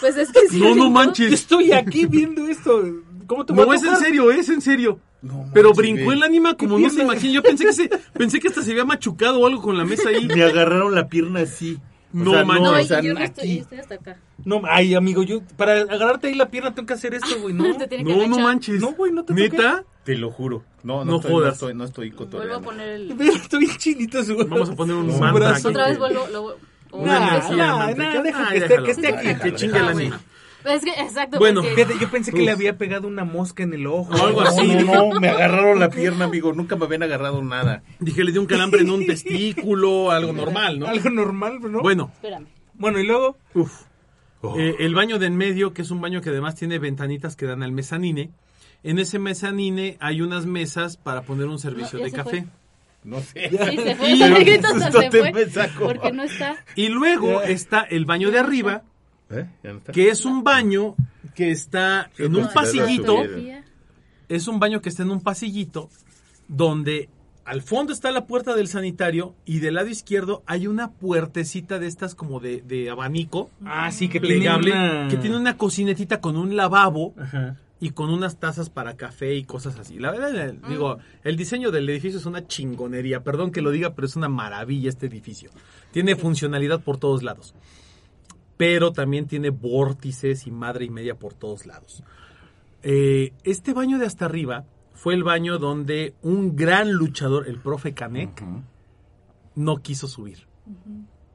E: Pues es que sí.
D: No, no
C: Yo
D: manches.
C: estoy aquí viendo esto. ¿Cómo te
D: No,
C: a
D: es en serio, es en serio.
B: No
D: Pero
B: manches,
D: brincó el ánima como
C: ¿Qué
D: no se imagina. Yo pensé que se, pensé que hasta se había machucado o algo con la mesa ahí.
B: Me agarraron la pierna así. O
D: No
B: sea,
D: manches.
E: No,
B: o sea,
E: yo no estoy,
B: aquí.
E: yo estoy hasta acá.
C: No, ay, amigo, yo... Para agarrarte ahí la pierna tengo que hacer esto, güey, ¿no? *laughs*
E: Te tiene que
D: No, no manches.
C: No, güey, no te.
D: ¿Neta?
B: Te lo juro. No,
D: No
B: no, estoy,
D: jodas.
B: no estoy, no estoy
E: Vuelvo a poner el.
C: Mira, estoy bien chinito su
D: Vamos a poner un
B: No,
D: manta
C: brazo.
E: Otra vez vuelvo. Lo, o-
D: Una
C: Nah, nah, nah, deja
D: Ay,
C: que esté- que esté aquí,
D: Que chingue
E: Ah,
D: el
E: bueno.
D: ánima.
E: Es que, exacto.
D: Bueno,
E: porque-
C: Fíjate, yo pensé que
D: Uf.
C: le había pegado una mosca en el ojo.
D: O algo así.
B: No, no, me agarraron la pierna, amigo. Nunca me habían agarrado nada.
D: Dije, le dio un calambre en un *laughs* testículo, algo normal, ¿no?
C: Algo normal, ¿no?
D: Bueno,
E: Espérame.
C: Bueno, y luego...
D: Uf.
B: Oh.
D: Eh, el baño de en medio, que es un baño que además tiene ventanitas que dan al mezanine. En ese mezanine hay unas mesas para poner un servicio
E: No,
D: de
E: se
D: café.
B: No sé.
E: Sí, se fue.
D: Y-
E: Se. Porque no está.
D: Y luego está el baño de arriba,
B: ¿Eh? ¿Ya no está?
D: que es un baño que está en un pasillito. Es un baño que está en un pasillito donde al fondo está la puerta del sanitario y del lado izquierdo hay una puertecita de estas como de, de abanico
C: Ah, sí, que
D: plegable
C: tiene una...
D: que tiene una cocinetita con un lavabo
C: Ajá.
D: y con unas tazas para café y cosas así. La verdad, eh, digo, el diseño del edificio es una chingonería. Perdón que lo diga, pero es una maravilla este edificio. Tiene funcionalidad por todos lados. Pero también tiene vórtices y madre y media por todos lados. Eh, este baño de hasta arriba fue el baño donde un gran luchador, el profe Canek,
B: Ujú.
D: no quiso subir.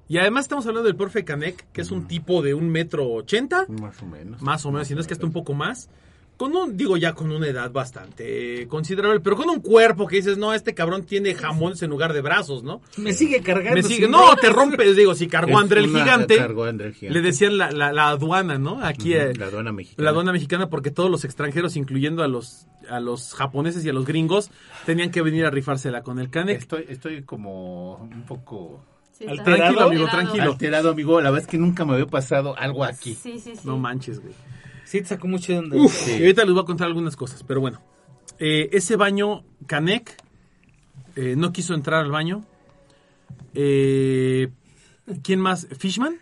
D: Y además estamos hablando del profe Canek, que es un tipo de un metro ochenta,
B: Más o menos.
D: más o menos, si no es que hasta un poco más. Con un, digo ya con una edad bastante considerable, pero con un cuerpo que dices, no, este cabrón tiene jamones en lugar de brazos, ¿no?
C: Me sigue cargando.
D: Me sigue, no, te rompes, digo, si cargó André el gigante,
B: cargó a André el Gigante.
D: le decían la, la- la aduana, ¿no? Aquí, eh,
B: La aduana mexicana.
D: la aduana mexicana, porque todos los extranjeros, incluyendo a los, a los japoneses y a los gringos, tenían que venir a rifársela con el Canek.
B: Estoy, estoy como un poco
E: Sí,
C: Alterado.
D: Tranquilo, amigo,
E: alterado.
D: tranquilo.
B: alterado, amigo. La verdad es que nunca me había pasado algo aquí.
E: Sí, sí, sí.
D: No manches, güey.
C: Sí, te sacó mucho de onda.
D: Uf,
B: Sí.
D: y ahorita les voy a contar algunas cosas, pero bueno. Eh, ese baño, Canek, eh, no quiso entrar al baño. Eh, ¿Quién más? ¿Fishman?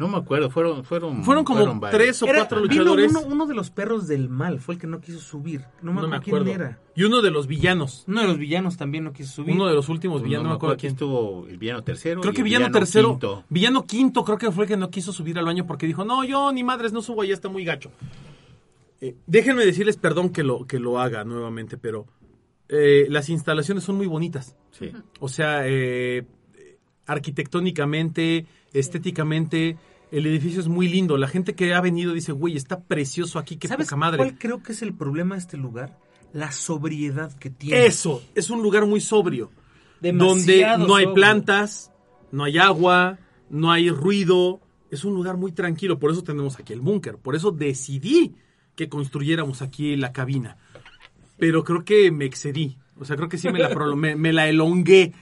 B: No me acuerdo, fueron fueron
D: Fueron como tres o
C: Era-
D: cuatro
C: vino
D: luchadores.
C: Uno, uno de los perros del mal fue el que no quiso subir. No me
D: no me
C: acuerdo quién era.
D: Y uno de los villanos.
C: Uno de los villanos también no quiso subir.
D: Uno de los últimos
B: Pues
D: villanos, no me acuerdo quién.
B: estuvo el villano tercero.
D: Creo que
B: el
D: villano tercero,
B: quinto.
D: villano quinto, creo que fue el que no quiso subir al baño porque dijo, no, yo ni madres no subo, ya está muy gacho. Eh, déjenme decirles, perdón que lo, que lo haga nuevamente, pero eh, las instalaciones son muy bonitas.
B: Sí.
D: O sea, eh, arquitectónicamente, estéticamente, el edificio es muy lindo. La gente que ha venido dice, güey, está precioso aquí, qué
C: ¿Sabes
D: poca madre.
C: cuál creo que es el problema de este lugar? La sobriedad que tiene.
D: Eso, es un lugar muy sobrio. donde no hay plantas, no hay agua, no hay ruido. Es un lugar muy tranquilo. Por eso tenemos aquí el búnker. Por eso decidí que construyéramos aquí la cabina. Pero creo que me excedí. O sea, creo que sí me la, *laughs* me, me la elongué.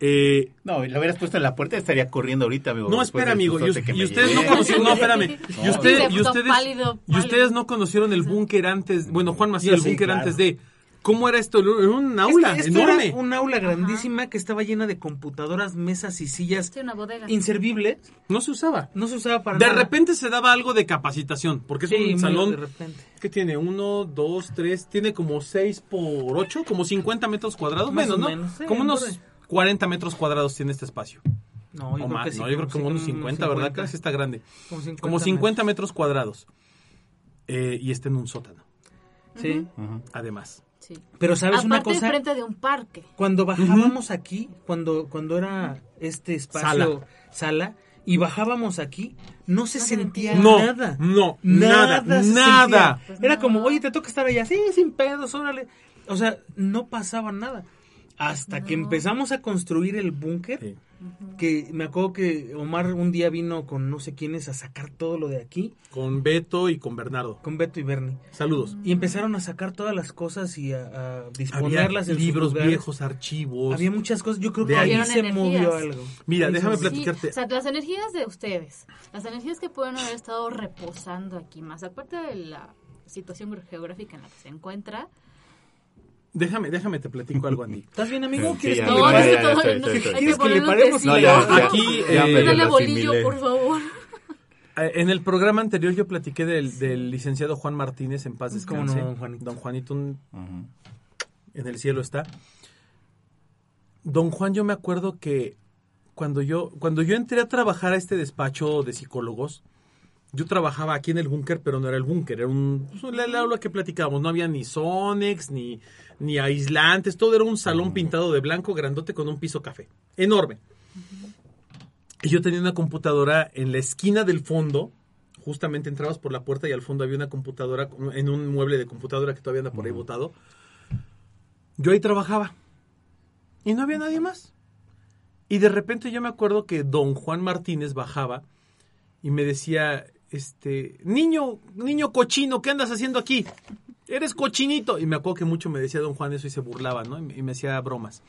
D: Eh,
B: No, lo hubieras puesto en la puerta estaría corriendo ahorita, amigo.
D: no, espera, amigo. Y, ustedes no conocieron. No, espérame. *laughs* Y,
B: No,
D: usted- y ustedes,
E: pálido,
D: y ustedes no conocieron el búnker antes. Bueno, Juan Macías, el
C: sí,
D: búnker
C: claro.
D: antes de. ¿Cómo era esto? Era un aula
C: Esto- esto
D: enorme.
C: era un aula grandísima que estaba llena de computadoras, mesas y sillas
E: Sí, una bodega.
C: inservibles.
D: No se usaba.
C: No se usaba para
D: De
C: nada.
D: repente se daba algo de capacitación, porque es
C: Sí,
D: un salón
C: de repente.
D: que tiene uno, dos, tres, tiene como seis por ocho, como 50 metros cuadrados,
C: Más
D: menos,
C: o
D: ¿no?
C: menos, sí,
D: como unos. 40 metros cuadrados tiene este espacio.
C: No, yo
D: o
C: creo
D: más,
C: que sí,
D: no, yo creo que como unos 50, ¿verdad?
C: 50.
D: Casi está grande.
C: Como 50,
D: Como 50 metros cuadrados. Eh, y está en un sótano,
C: Sí.
D: Además.
E: Sí.
C: Pero ¿sabes una
E: Aparte,
C: cosa?
E: enfrente de un parque.
C: Cuando bajábamos aquí, cuando, cuando era este espacio sala. y bajábamos aquí, no se
E: No
C: sentía.
D: No,
C: nada.
D: no, nada, nada.
E: Pues
C: Era
E: no.
C: como, oye, te toca estar allá, sí, sin pedos, órale. O sea, no pasaba nada. Hasta que empezamos a construir el búnker,
D: Sí.
C: que me acuerdo que Omar un día vino con no sé quiénes a sacar todo lo de aquí,
D: Con Beto y con Bernardo.
C: con Beto y Bernie.
D: Saludos.
C: Y empezaron a sacar todas las cosas y a, a
D: Había
C: disponerlas en
D: libros viejos, archivos.
C: Había muchas cosas. Yo creo que ahí
D: ahí.
C: se movió algo.
D: Mira, déjame platicarte.
E: Sí, o sea, las energías de ustedes, las energías que pueden haber estado reposando aquí, más aparte de la situación geográfica en la que se encuentra.
D: Déjame, déjame te platico algo, Andy. *laughs*
C: ¿Estás bien, amigo?
B: Sí,
C: ¿Quieres que
E: No,
C: le paremos?
B: No, ya, ya.
D: Aquí,
B: Ya
D: eh,
E: Dale
B: lo
E: bolillo, por favor.
D: Eh, En el programa anterior yo platiqué del, del licenciado Juan Martínez en paz
C: ¿Cómo
D: descanse.
C: no, don Juanito?
D: Don Juanito un- en el cielo está. Don Juan, yo me acuerdo que cuando yo cuando yo entré a trabajar a este despacho de psicólogos, yo trabajaba aquí en el búnker, pero no era el búnker, era un pues, la, la aula que platicábamos, no había ni Sonex ni ni aislantes, todo era un salón pintado de blanco grandote con un piso café, enorme. Y yo tenía una computadora en la esquina del fondo, justamente entrabas por la puerta y al fondo había una computadora en un mueble de computadora que todavía anda por ahí botado. Yo ahí trabajaba y no había nadie más. Y de repente yo me acuerdo que don Juan Martínez bajaba y me decía, este, niño, niño cochino, ¿qué andas haciendo aquí? Eres cochinito. Y me acuerdo que mucho me decía don Juan eso y se burlaba, ¿no? Y me- y me hacía bromas.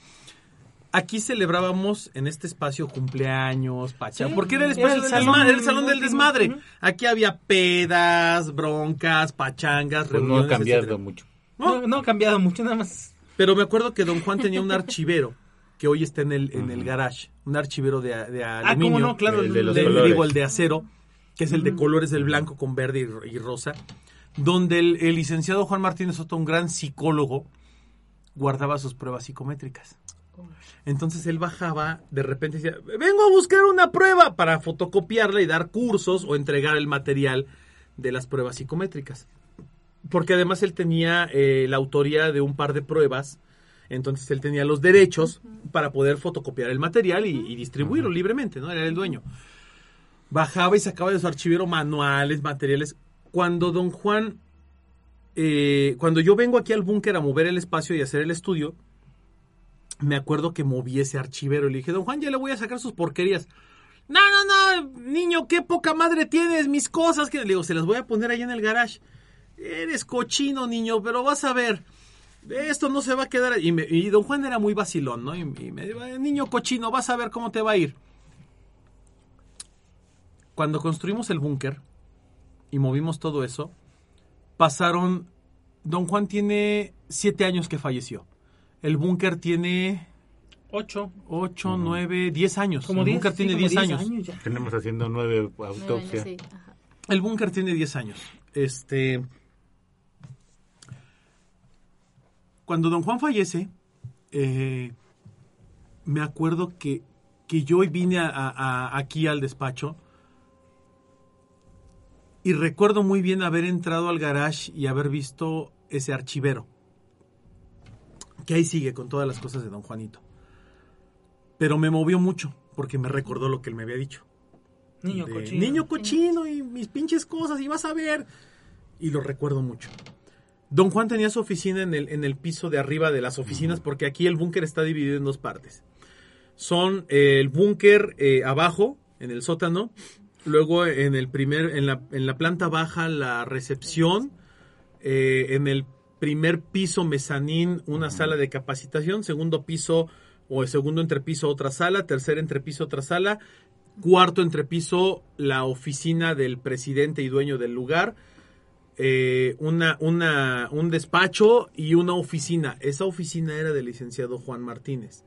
D: Aquí celebrábamos en este espacio cumpleaños, pacha,
C: Sí,
D: porque era el
C: era
D: espacio
C: el
D: del
C: salón
D: desmadre, era el salón del desmadre. Aquí había pedas, broncas, pachangas,
B: Pues no
D: reuniones,
B: ha cambiado
D: etcétera.
B: mucho.
C: No, no ha cambiado mucho, nada más.
D: Pero me acuerdo que don Juan tenía un archivero que hoy está en el, en el garage, un archivero de, de
C: Ah,
D: aluminio.
C: cómo no, claro.
B: El de los
D: de-
B: colores.
D: digo, el de acero, que es el de colores del blanco con verde y, ro- y rosa, donde el, el licenciado Juan Martínez Soto, un gran psicólogo, guardaba sus pruebas psicométricas. Entonces él bajaba, de repente decía, vengo a buscar una prueba para fotocopiarla y dar cursos o entregar el material de las pruebas psicométricas. Porque además él tenía eh, la autoría de un par de pruebas, entonces él tenía los derechos para poder fotocopiar el material y, y distribuirlo libremente, ¿no? Era el dueño. Bajaba y sacaba de su archivero manuales, materiales. Cuando don Juan, eh, cuando yo vengo aquí al búnker a mover el espacio y hacer el estudio, me acuerdo que moví ese archivero y le dije, don Juan, ya le voy a sacar sus porquerías. No, no, no, niño, qué poca madre tienes, mis cosas. Que... Le digo, se las voy a poner ahí en el garage. Eres cochino, niño, pero vas a ver. Esto no se va a quedar. Y, me- y don Juan era muy vacilón, ¿no? Y, y me dijo, niño cochino, vas a ver cómo te va a ir. Cuando construimos el búnker y movimos todo eso, pasaron. Don Juan tiene siete años que falleció. El búnker tiene
C: Ocho.
D: 8, 9, 10 años.
C: Como
D: el
C: diez,
D: búnker
C: sí,
D: tiene
C: como
D: 10
C: diez
D: años.
C: ya.
B: Tenemos haciendo nueve
E: Nueve años,
B: autopsias.
E: sí.
D: El búnker tiene 10 años. Este. Cuando don Juan fallece, eh, me acuerdo que, que yo vine a- a- a- aquí al despacho y recuerdo muy bien haber entrado al garage y haber visto ese archivero. Que ahí sigue con todas las cosas de don Juanito. Pero me movió mucho porque me recordó lo que él me había dicho.
C: Niño
D: de
C: cochino.
D: Niño cochino y mis pinches cosas y vas a ver. Y lo recuerdo mucho. Don Juan tenía su oficina en el, en el piso de arriba de las oficinas porque aquí el búnker está dividido en dos partes. Son eh, el búnker eh, abajo, en el sótano, luego en el primer, en la, en la planta baja la recepción, eh, en el primer piso mezanín una sala de capacitación, segundo piso o el segundo entrepiso otra sala, tercer entrepiso otra sala, cuarto entrepiso la oficina del presidente y dueño del lugar, eh, una, una, un despacho y una oficina. Esa oficina era del licenciado Juan Martínez.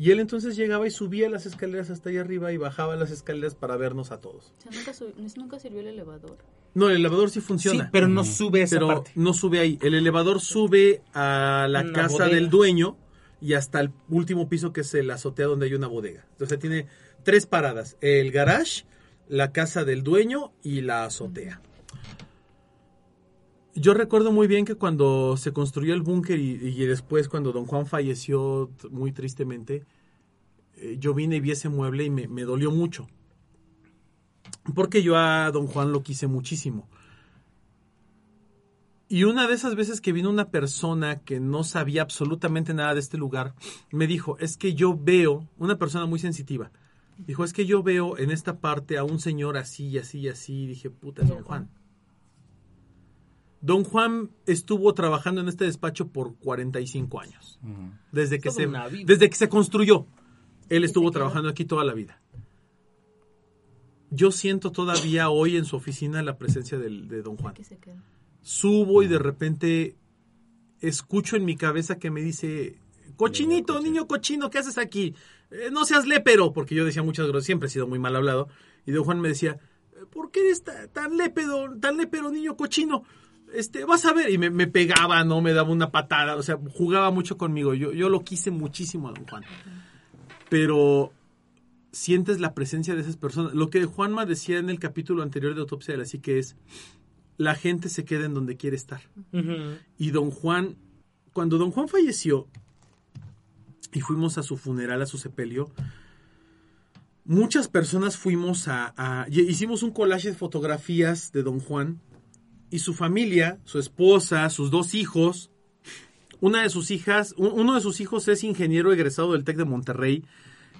D: Y él entonces llegaba y subía las escaleras hasta allá arriba y bajaba las escaleras para vernos a todos.
E: O sea, nunca, sub- nunca sirvió el elevador.
D: No, el elevador sí
C: Sí,
D: funciona.
C: pero no sube esa
D: pero
C: parte.
D: no sube ahí. El elevador sube a la
C: Una
D: casa
C: bodega.
D: del dueño y hasta el último piso que es el azotea donde hay una bodega. Entonces tiene tres paradas. El garage, la casa del dueño y la azotea. Yo recuerdo muy bien que cuando se construyó el búnker y, y después cuando don Juan falleció muy tristemente, eh, yo vine y vi ese mueble y me, me dolió mucho. Porque yo a don Juan lo quise muchísimo. Y una de esas veces que vino una persona que no sabía absolutamente nada de este lugar, me dijo, es que yo veo, una persona muy sensitiva, dijo, es que yo veo en esta parte a un señor así y así y así, y dije, puta, don Juan. Don Juan estuvo trabajando en este despacho por 45 años. Desde que, se, desde que se construyó. Él estuvo trabajando aquí toda la vida. Yo siento todavía hoy en su oficina la presencia del- de don Juan subo y de repente escucho en mi cabeza que me dice, cochinito, niño cochino, ¿qué haces aquí? Eh, no seas lépero, porque yo decía muchas groserías, siempre he sido muy mal hablado. Y don Juan me decía, ¿por qué eres ta- tan lépedo, tan lépero, niño cochino? Este, vas a ver, y me, me pegaba, no me daba una patada, o sea, jugaba mucho conmigo. Yo, yo lo quise muchísimo a don Juan. Pero sientes la presencia de esas personas. Lo que Juanma decía en el capítulo anterior de Autopsia de la Psique es, la gente se queda en donde quiere estar. Y don Juan, cuando don Juan falleció y fuimos a su funeral, a su sepelio, muchas personas fuimos a, a- hicimos un collage de fotografías de don Juan y su familia, su esposa, sus dos hijos. Una de sus hijas, un- uno de sus hijos es ingeniero egresado del TEC de Monterrey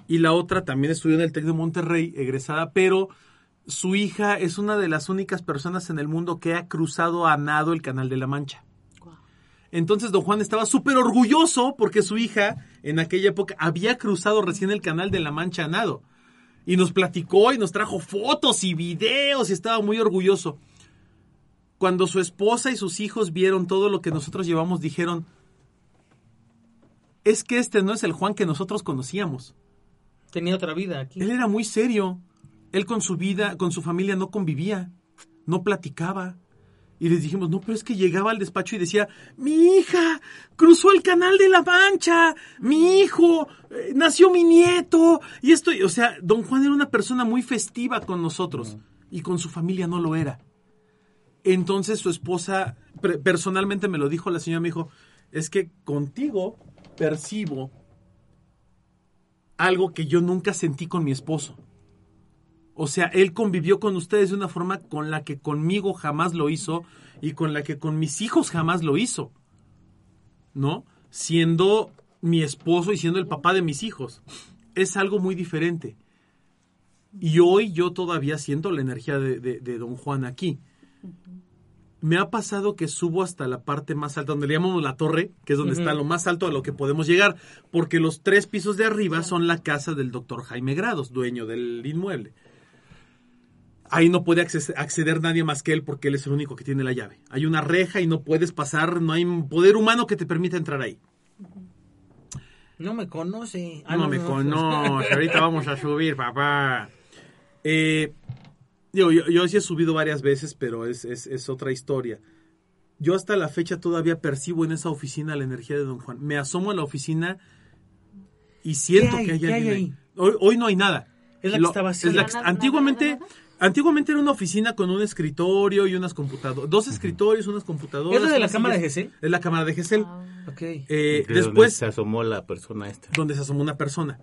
D: y la otra también estudió en el TEC de Monterrey, egresada, pero su hija es una de las únicas personas en el mundo que ha cruzado a nado el Canal de la Mancha. Entonces don Juan estaba súper orgulloso porque su hija en aquella época había cruzado recién el Canal de la Mancha a nado. Y nos platicó y nos trajo fotos y videos y estaba muy orgulloso. Cuando su esposa y sus hijos vieron todo lo que nosotros llevamos, dijeron, es que este no es el Juan que nosotros conocíamos.
C: Tenía otra vida aquí.
D: Él era muy serio. Él con su vida, con su familia no convivía, no platicaba. Y les dijimos, no, pero es que llegaba al despacho y decía, mi hija cruzó el canal de la Mancha, mi hijo, eh, nació mi nieto. Y esto, o sea, don Juan era una persona muy festiva con nosotros y con su familia no lo era. Entonces su esposa, personalmente me lo dijo, la señora me dijo, es que contigo percibo algo que yo nunca sentí con mi esposo. O sea, él convivió con ustedes de una forma con la que conmigo jamás lo hizo y con la que con mis hijos jamás lo hizo. ¿No? Siendo mi esposo y siendo el papá de mis hijos. Es algo muy diferente. Y hoy yo todavía siento la energía de- de don Juan aquí. Me ha pasado que subo hasta la parte más alta, donde le llamamos la torre, que es donde está lo más alto a lo que podemos llegar, porque los tres pisos de arriba son la casa del doctor Jaime Grados, dueño del inmueble. Ahí no puede acceder nadie más que él porque él es el único que tiene la llave. Hay una reja y no puedes pasar, no hay poder humano que te permita entrar ahí.
C: No me conoce. Ah,
D: no, me conoce, ahorita vamos a subir, papá. Eh, digo, yo, yo sí he subido varias veces, pero es, es, es otra historia. Yo hasta la fecha todavía percibo en esa oficina la energía de Don Juan. Me asomo a la oficina y siento que hay
C: ¿Qué hay
D: alguien ahí.
C: ahí?
D: Hoy, hoy no hay nada.
C: Es la que está vacía.
D: es la que-
E: Nada, nada,
D: antiguamente, antiguamente era una oficina con un escritorio y unas computadoras. Dos escritorios, unas computadoras.
C: ¿Es la de la cámara de. Gesell?
D: Es la cámara de Gesell.
E: Ah.
C: Ok.
D: Eh,
B: De donde
D: después,
B: se asomó la persona esta.
D: donde se asomó una persona.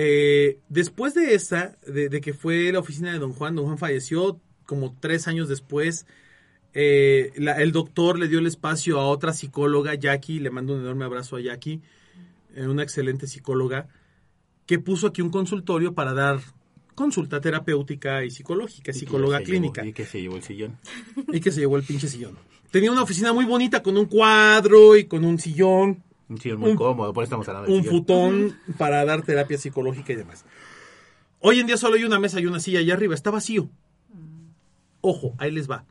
D: Eh, después de esta, de, de que fue la oficina de Don Juan, Don Juan falleció como tres años después. Eh, la- el doctor le dio el espacio a otra psicóloga, Jackie, le mando un enorme abrazo a Jackie, eh, una excelente psicóloga, que puso aquí un consultorio para dar consulta terapéutica y psicológica,
B: Y
D: psicóloga clínica,
B: llevó- y que se llevó el sillón.
D: y que se llevó el pinche sillón. Tenía una oficina muy bonita con un cuadro y con un sillón
B: Un sillón muy
D: Un-
B: cómodo, por eso estamos hablando de
D: un
B: sillón.
D: futón para dar terapia psicológica y demás. Hoy en día solo hay una mesa y una silla allá arriba, está vacío. Ojo, ahí les va.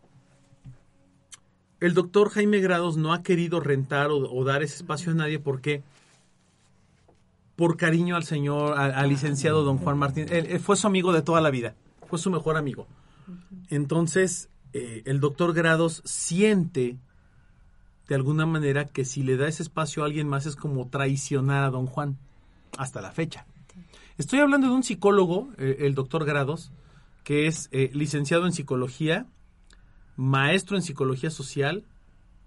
D: El doctor Jaime Grados no ha querido rentar o, o dar ese espacio a nadie porque por cariño al señor, al, al licenciado don Juan Martín, él, él fue su amigo de toda la vida, fue su mejor amigo. Entonces, eh, el doctor Grados siente de alguna manera que si le da ese espacio a alguien más es como traicionar a don Juan, hasta la fecha. Estoy hablando de un psicólogo, eh, el doctor Grados, que es eh, licenciado en psicología, maestro en psicología social,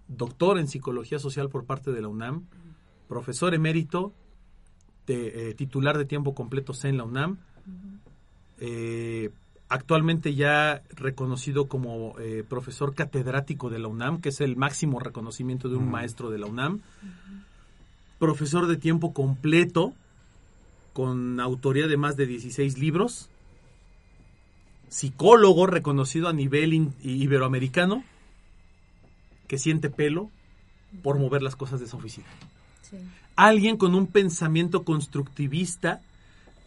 D: doctor en psicología social por parte de la UNAM, profesor emérito, de, eh, titular de tiempo completo C en la UNAM, eh, actualmente ya reconocido como eh, profesor catedrático de la UNAM, que es el máximo reconocimiento de un maestro de la UNAM, profesor de tiempo completo, con autoría de más de 16 libros, psicólogo reconocido a nivel iberoamericano, que siente pelo por mover las cosas de esa oficina.
E: Sí.
D: Alguien con un pensamiento constructivista,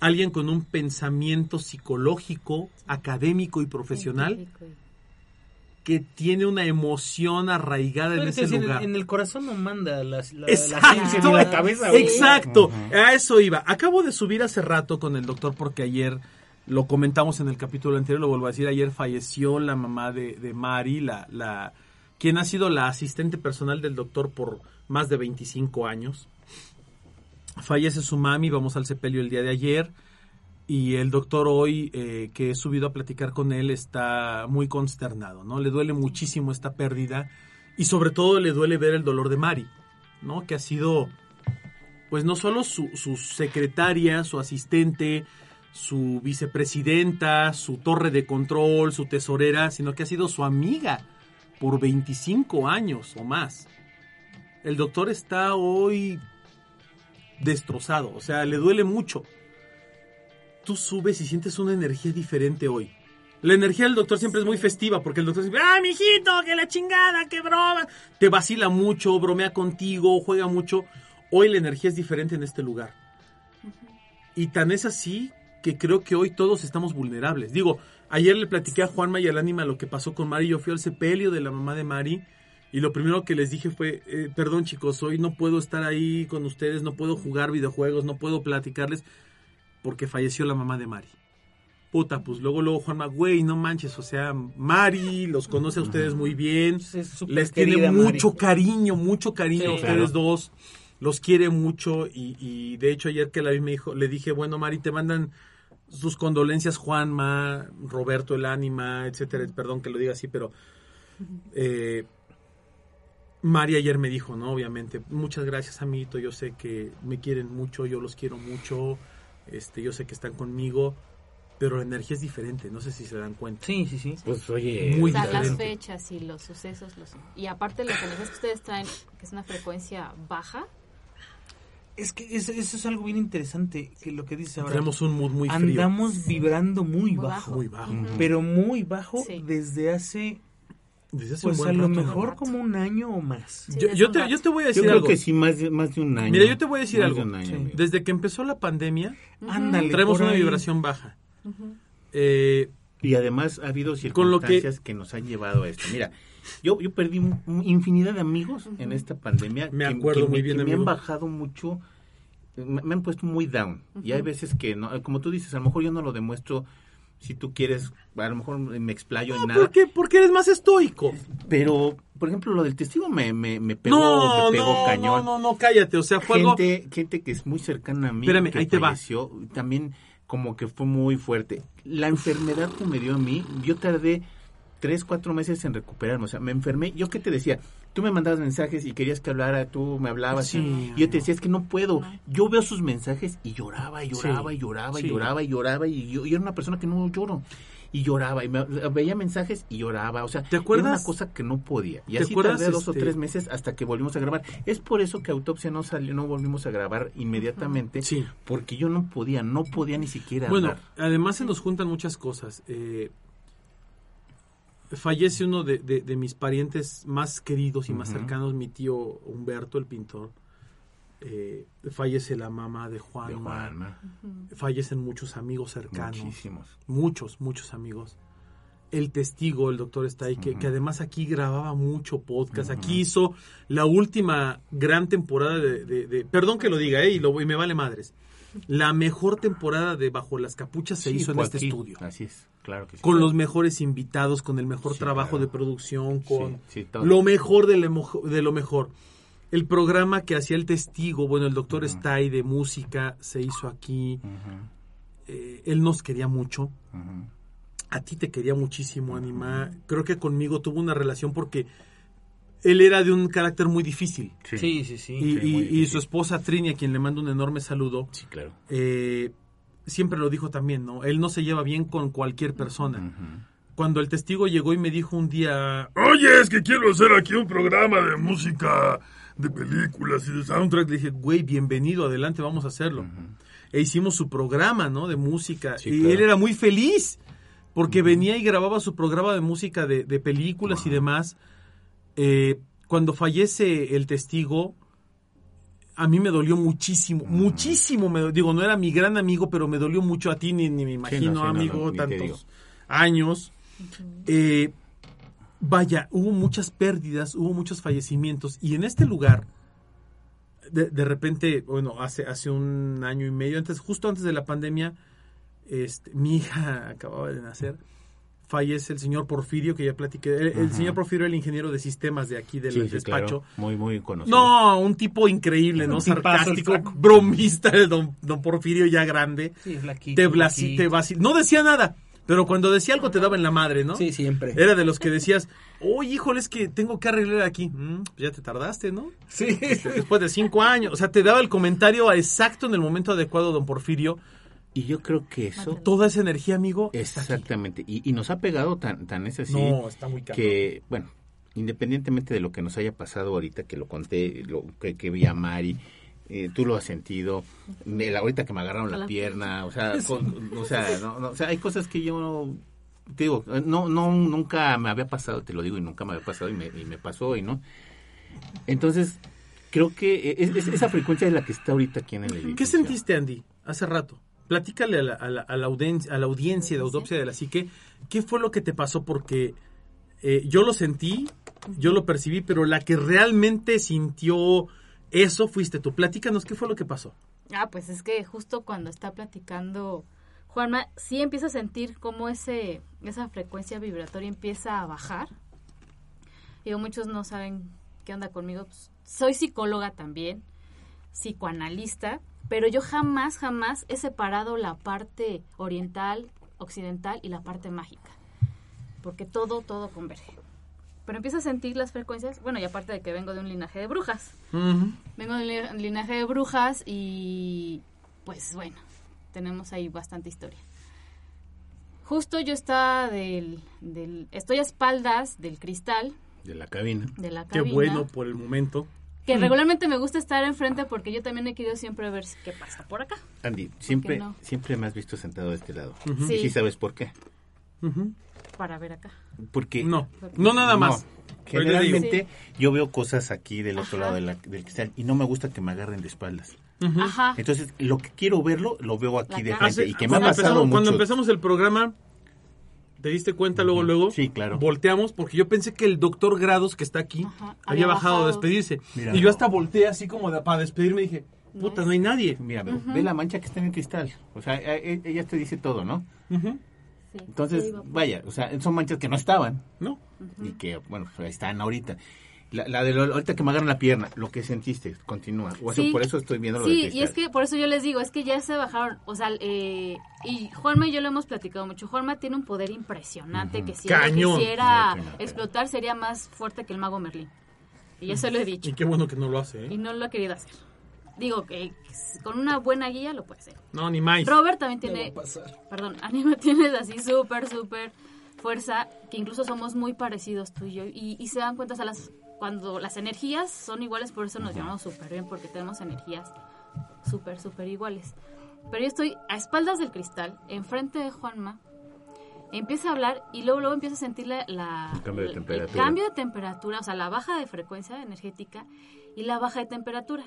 D: alguien con un pensamiento psicológico, académico y profesional,
E: Científico
D: que tiene una emoción arraigada en ese lugar.
C: en el corazón no manda la, la,
D: Exacto.
C: la cabeza.
D: Exacto, a eso iba. Acabo de subir hace rato con el doctor porque ayer lo comentamos en el capítulo anterior, lo vuelvo a decir, ayer falleció la mamá de, de Mari, la, la, quien ha sido la asistente personal del doctor por más de 25 años. Fallece su mami, vamos al sepelio el día de ayer y el doctor hoy eh, que he subido a platicar con él está muy consternado, ¿no? Le duele muchísimo esta pérdida y sobre todo le duele ver el dolor de Mari, ¿no? Que ha sido, pues no solo su, su secretaria, su asistente, su vicepresidenta, su torre de control, su tesorera, sino que ha sido su amiga por 25 años o más. El doctor está hoy destrozado, o sea, le duele mucho. Tú subes y sientes una energía diferente hoy. La energía del doctor siempre es muy festiva porque el doctor dice, ¡ah, mijito, que la chingada, qué broma! Te vacila mucho, bromea contigo, juega mucho. Hoy la energía es diferente en este lugar. Y tan es así que creo que hoy todos estamos vulnerables. Digo, ayer le platiqué a Juanma y al ánima lo que pasó con Mari. Yo fui al sepelio de la mamá de Mari y lo primero que les dije fue, eh, perdón chicos, hoy no puedo estar ahí con ustedes, no puedo jugar videojuegos, no puedo platicarles porque falleció la mamá de Mari. puta, pues luego, luego Juanma, güey, no manches, o sea, Mari los conoce a ustedes muy bien, les tiene mucho
C: Mari.
D: cariño, mucho cariño a ustedes
B: claro.
D: dos, los quiere mucho y, y de hecho ayer que la vi me dijo, le dije, bueno, Mari, te mandan sus condolencias Juanma, Roberto el ánima, etcétera, perdón que lo diga así, pero eh, Mari ayer me dijo, ¿no? Obviamente, muchas gracias, amiguito, yo sé que me quieren mucho, yo los quiero mucho, este, yo sé que están conmigo, pero la energía es diferente, no sé si se dan cuenta.
C: Sí, sí, sí.
B: Pues oye,
D: Muy
E: o sea, las fechas y los sucesos. Los, y aparte, las energías que ustedes traen, que es una frecuencia baja,
C: Es que es- eso es algo bien interesante, que lo que dice ahora.
D: Tenemos un mood muy frío,
C: Andamos vibrando muy
E: Muy
C: bajo,
E: bajo.
D: muy bajo.
C: Pero muy bajo
E: Sí.
C: desde hace,
D: Desde hace
C: pues
D: un
C: a lo
D: rato.
C: mejor
E: rato.
C: como un año o más.
E: Sí,
D: yo, yo te, yo te voy a
B: yo
D: decir
B: creo
D: algo.
B: que sí, más de, más de un año.
D: Mira, yo te voy a decir
B: Más
D: algo.
B: de un año,
C: Sí.
B: amigo.
D: Desde que empezó la pandemia,
C: Ándale.
D: traemos una vibración baja. Eh,
B: Y además ha habido
D: Con lo que-
B: circunstancias que... nos han llevado a esto. Mira, yo, yo perdí infinidad de amigos en esta pandemia.
D: Me
B: que-
D: acuerdo
B: que
D: muy
B: me,
D: bien,
B: que me
D: amigo.
B: han bajado mucho, me, me han puesto muy down. Y hay veces que, no, como tú dices, a lo mejor yo no lo demuestro si tú quieres, a lo mejor me explayo en nada.
D: ¿por qué? Porque eres más estoico.
B: Pero, por ejemplo, lo del testigo me, me, me pegó,
D: No,
B: me pegó
D: no,
B: cañón.
D: no, no, no, cállate. O sea, fue algo...
B: gente, gente que es muy cercana a mí,
D: Espérame,
B: que
D: ahí te va.
B: también como que fue muy fuerte. La enfermedad que me dio a mí, yo tardé tres, cuatro meses en recuperarme. O sea, me enfermé. Yo qué te decía, tú me mandabas mensajes y querías que hablara, tú me hablabas
D: Sí,
B: y yo te decía, es que no puedo. Yo veo sus mensajes y lloraba y lloraba
D: Sí,
B: y lloraba
D: sí.
B: y lloraba y lloraba y yo, yo era una persona que no lloro. Y lloraba, y me, veía mensajes y lloraba, o sea,
D: ¿Te
B: era
D: acuerdas?
B: una cosa que no podía. Y
D: ¿Te
B: así tardé dos o
D: este-
B: tres meses hasta que volvimos a grabar. Es por eso que Autopsia no salió, no volvimos a grabar inmediatamente,
D: Sí.
B: porque yo no podía, no podía ni siquiera
D: Bueno,
B: hablar.
D: además se nos juntan muchas cosas. Eh, fallece uno de, de- de mis parientes más queridos y más cercanos, mi tío Humberto, el pintor. Eh, fallece la mamá de
B: de
D: Juan.
B: Juanma,
D: Fallecen muchos amigos cercanos.
B: muchísimos.
D: Muchos, muchos amigos. El testigo, el doctor está ahí, que, además aquí grababa mucho podcast. Aquí hizo la última gran temporada de... de- de- perdón que lo diga, ¿eh? Y, lo, y me vale madres. La mejor temporada de Bajo las Capuchas se
B: Sí,
D: hizo en este
B: aquí.
D: estudio.
B: Así es, claro que sí.
D: Con los mejores invitados, con el mejor
B: Sí,
D: trabajo
B: claro.
D: de producción, con lo mejor de lo, mejo- de lo mejor. El programa que hacía el testigo, bueno, el doctor
B: Ujú.
D: está ahí de música, se hizo aquí. Eh, él nos quería mucho. A ti te quería muchísimo, Anima. Creo que conmigo tuvo una relación porque él era de un carácter muy difícil.
B: Sí,
C: Sí, sí, sí.
D: y,
B: sí,
D: y- su esposa Trini, a quien le mando un enorme saludo,
B: sí, claro.
D: eh, siempre lo dijo también, ¿no? Él no se lleva bien con cualquier persona. Cuando el testigo llegó y me dijo un día, oye, es que quiero hacer aquí un programa de música, de películas y de soundtrack, le dije, güey, bienvenido, adelante, vamos a hacerlo. E hicimos su programa, ¿no? De música.
B: Sí,
D: y
B: claro.
D: él era muy feliz porque venía y grababa su programa de música de, de películas y demás. Eh, cuando fallece el testigo, a mí me dolió muchísimo, muchísimo. Me, digo, no era mi gran amigo, pero me dolió mucho a ti, ni, ni me imagino,
B: no, sí, no,
D: amigo,
B: no,
D: tantos años. Eh, vaya, hubo muchas pérdidas, hubo muchos fallecimientos. Y en este lugar, de, de repente, bueno, hace, hace un año y medio, antes, justo antes de la pandemia, este, mi hija acababa de nacer. Fallece el señor Porfirio, que ya platiqué. El, señor Porfirio, el ingeniero de sistemas de aquí del
B: Sí, sí,
D: despacho.
B: claro. Muy, muy conocido.
D: No, un tipo increíble, ¿no? Sarcástico, bromista, el don, don Porfirio ya grande.
C: Sí, flaquito,
D: Te, blasi-
C: flaquito.
D: te vacil- No decía nada, pero cuando decía algo te daba en la madre, ¿no?
C: Sí, siempre.
D: Era de los que decías, oye, híjole, es que tengo que arreglar aquí. Mm, pues ya te tardaste, ¿no?
C: Sí.
D: Este, Después de cinco años. O sea, te daba el comentario exacto en el momento adecuado, don Porfirio.
B: Y yo creo que eso...
D: Toda esa energía, amigo.
B: Exactamente. Y, y nos ha pegado tan, tan es así
D: No, está muy cabrón.
B: que, bueno, independientemente de lo que nos haya pasado ahorita, que lo conté, lo que, que vi a Mari, eh, tú lo has sentido, me- la- ahorita que me agarraron la pierna, o sea, *laughs* con- o, sea no, no, o sea, hay cosas que yo te digo, no, no, nunca me había pasado, te lo digo, y nunca me había pasado y me, y me pasó y no. Entonces, creo que es- es- esa frecuencia es la que está ahorita aquí en el edificio.
D: ¿Qué sentiste, Andy, hace rato? Platícale a la, a la- a la audien- a la audiencia de Autopsia de la Psique, ¿qué fue lo que te pasó? Porque eh, yo lo sentí, yo lo percibí, pero la que realmente sintió eso fuiste tú. Platícanos, ¿qué fue lo que pasó?
E: Ah, pues es que justo cuando está platicando Juanma, sí empieza a sentir cómo ese, esa frecuencia vibratoria empieza a bajar. Digo, muchos no saben qué onda conmigo. Pues, soy psicóloga también, psicoanalista, pero yo jamás, jamás he separado la parte oriental, occidental y la parte mágica. Porque todo, todo converge. Pero empiezo a sentir las frecuencias, bueno, y aparte de que vengo de un linaje de brujas. Vengo de un linaje de brujas y pues bueno, tenemos ahí bastante historia. Justo yo estaba del, del estoy a espaldas del cristal
B: De la cabina.
E: de la
D: Qué
E: cabina.
D: bueno por el momento.
E: Que regularmente me gusta estar enfrente porque yo también he querido siempre ver qué pasa por acá.
B: Andy, siempre,
E: no?
B: siempre me has visto sentado de este lado.
E: Sí.
B: Y sí sabes por qué.
E: Para ver acá.
B: Porque
D: No, no nada más.
B: No. Generalmente
E: Sí.
B: yo veo cosas aquí del otro
E: Ajá.
B: lado de la- del cristal y no me gusta que me agarren de espaldas.
E: Ajá.
B: Entonces, lo que quiero verlo, lo veo aquí
E: La
B: de frente.
D: Hace-
B: y que me ha pasado mucho.
D: cuando empezamos el programa, ¿te diste cuenta luego, luego?
B: Sí, claro.
D: Volteamos porque yo pensé que el doctor Grados que está aquí
E: Ajá,
D: había,
E: había
D: bajado a despedirse. Y yo hasta volteé así como de- para despedirme y dije, puta, no hay nadie.
B: Mira, ve la mancha que está en el cristal. O sea, e- e- ella te dice todo, ¿no? Entonces, vaya, o sea, son manchas que no estaban
D: ¿No?
B: y que, bueno, pues, están ahorita. La, la de lo- ahorita que me agarran la pierna, lo que sentiste, continúa. O sea,
E: Sí.
B: por eso estoy viendo lo
E: Sí, y es que por eso yo les digo, es que ya se bajaron, o sea, eh, y Juanma y yo lo hemos platicado mucho. Juanma tiene un poder impresionante que si
D: Cañón.
E: quisiera explotar sería más fuerte que el mago Merlín. Y ya se lo he dicho.
D: Y qué bueno que no lo hace,
E: Y
D: ¿eh?
E: no lo ha querido hacer. Digo que con una buena guía lo puede hacer.
D: No, ni más.
E: Robert también tiene, perdón, *laughs* Anima tiene así súper, súper fuerza, que incluso somos muy parecidos tú y yo. Y, y se dan cuenta, o sea, las, cuando las energías son iguales, por eso nos llamamos súper bien, porque tenemos energías súper, súper iguales. Pero yo estoy a espaldas del cristal, enfrente de Juanma, empieza a hablar y luego, luego empiezo a sentir la, la-
B: El cambio de temperatura.
E: el cambio de temperatura, o sea, la baja de frecuencia energética y la baja de temperatura.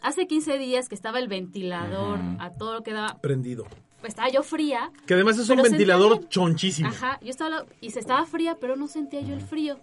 E: Hace 15 días que estaba el ventilador a todo lo que daba,
D: Prendido.
E: pues estaba yo fría.
D: Que además es un ventilador chonchísimo.
E: Ajá, yo estaba, y se estaba fría, pero no sentía yo el frío.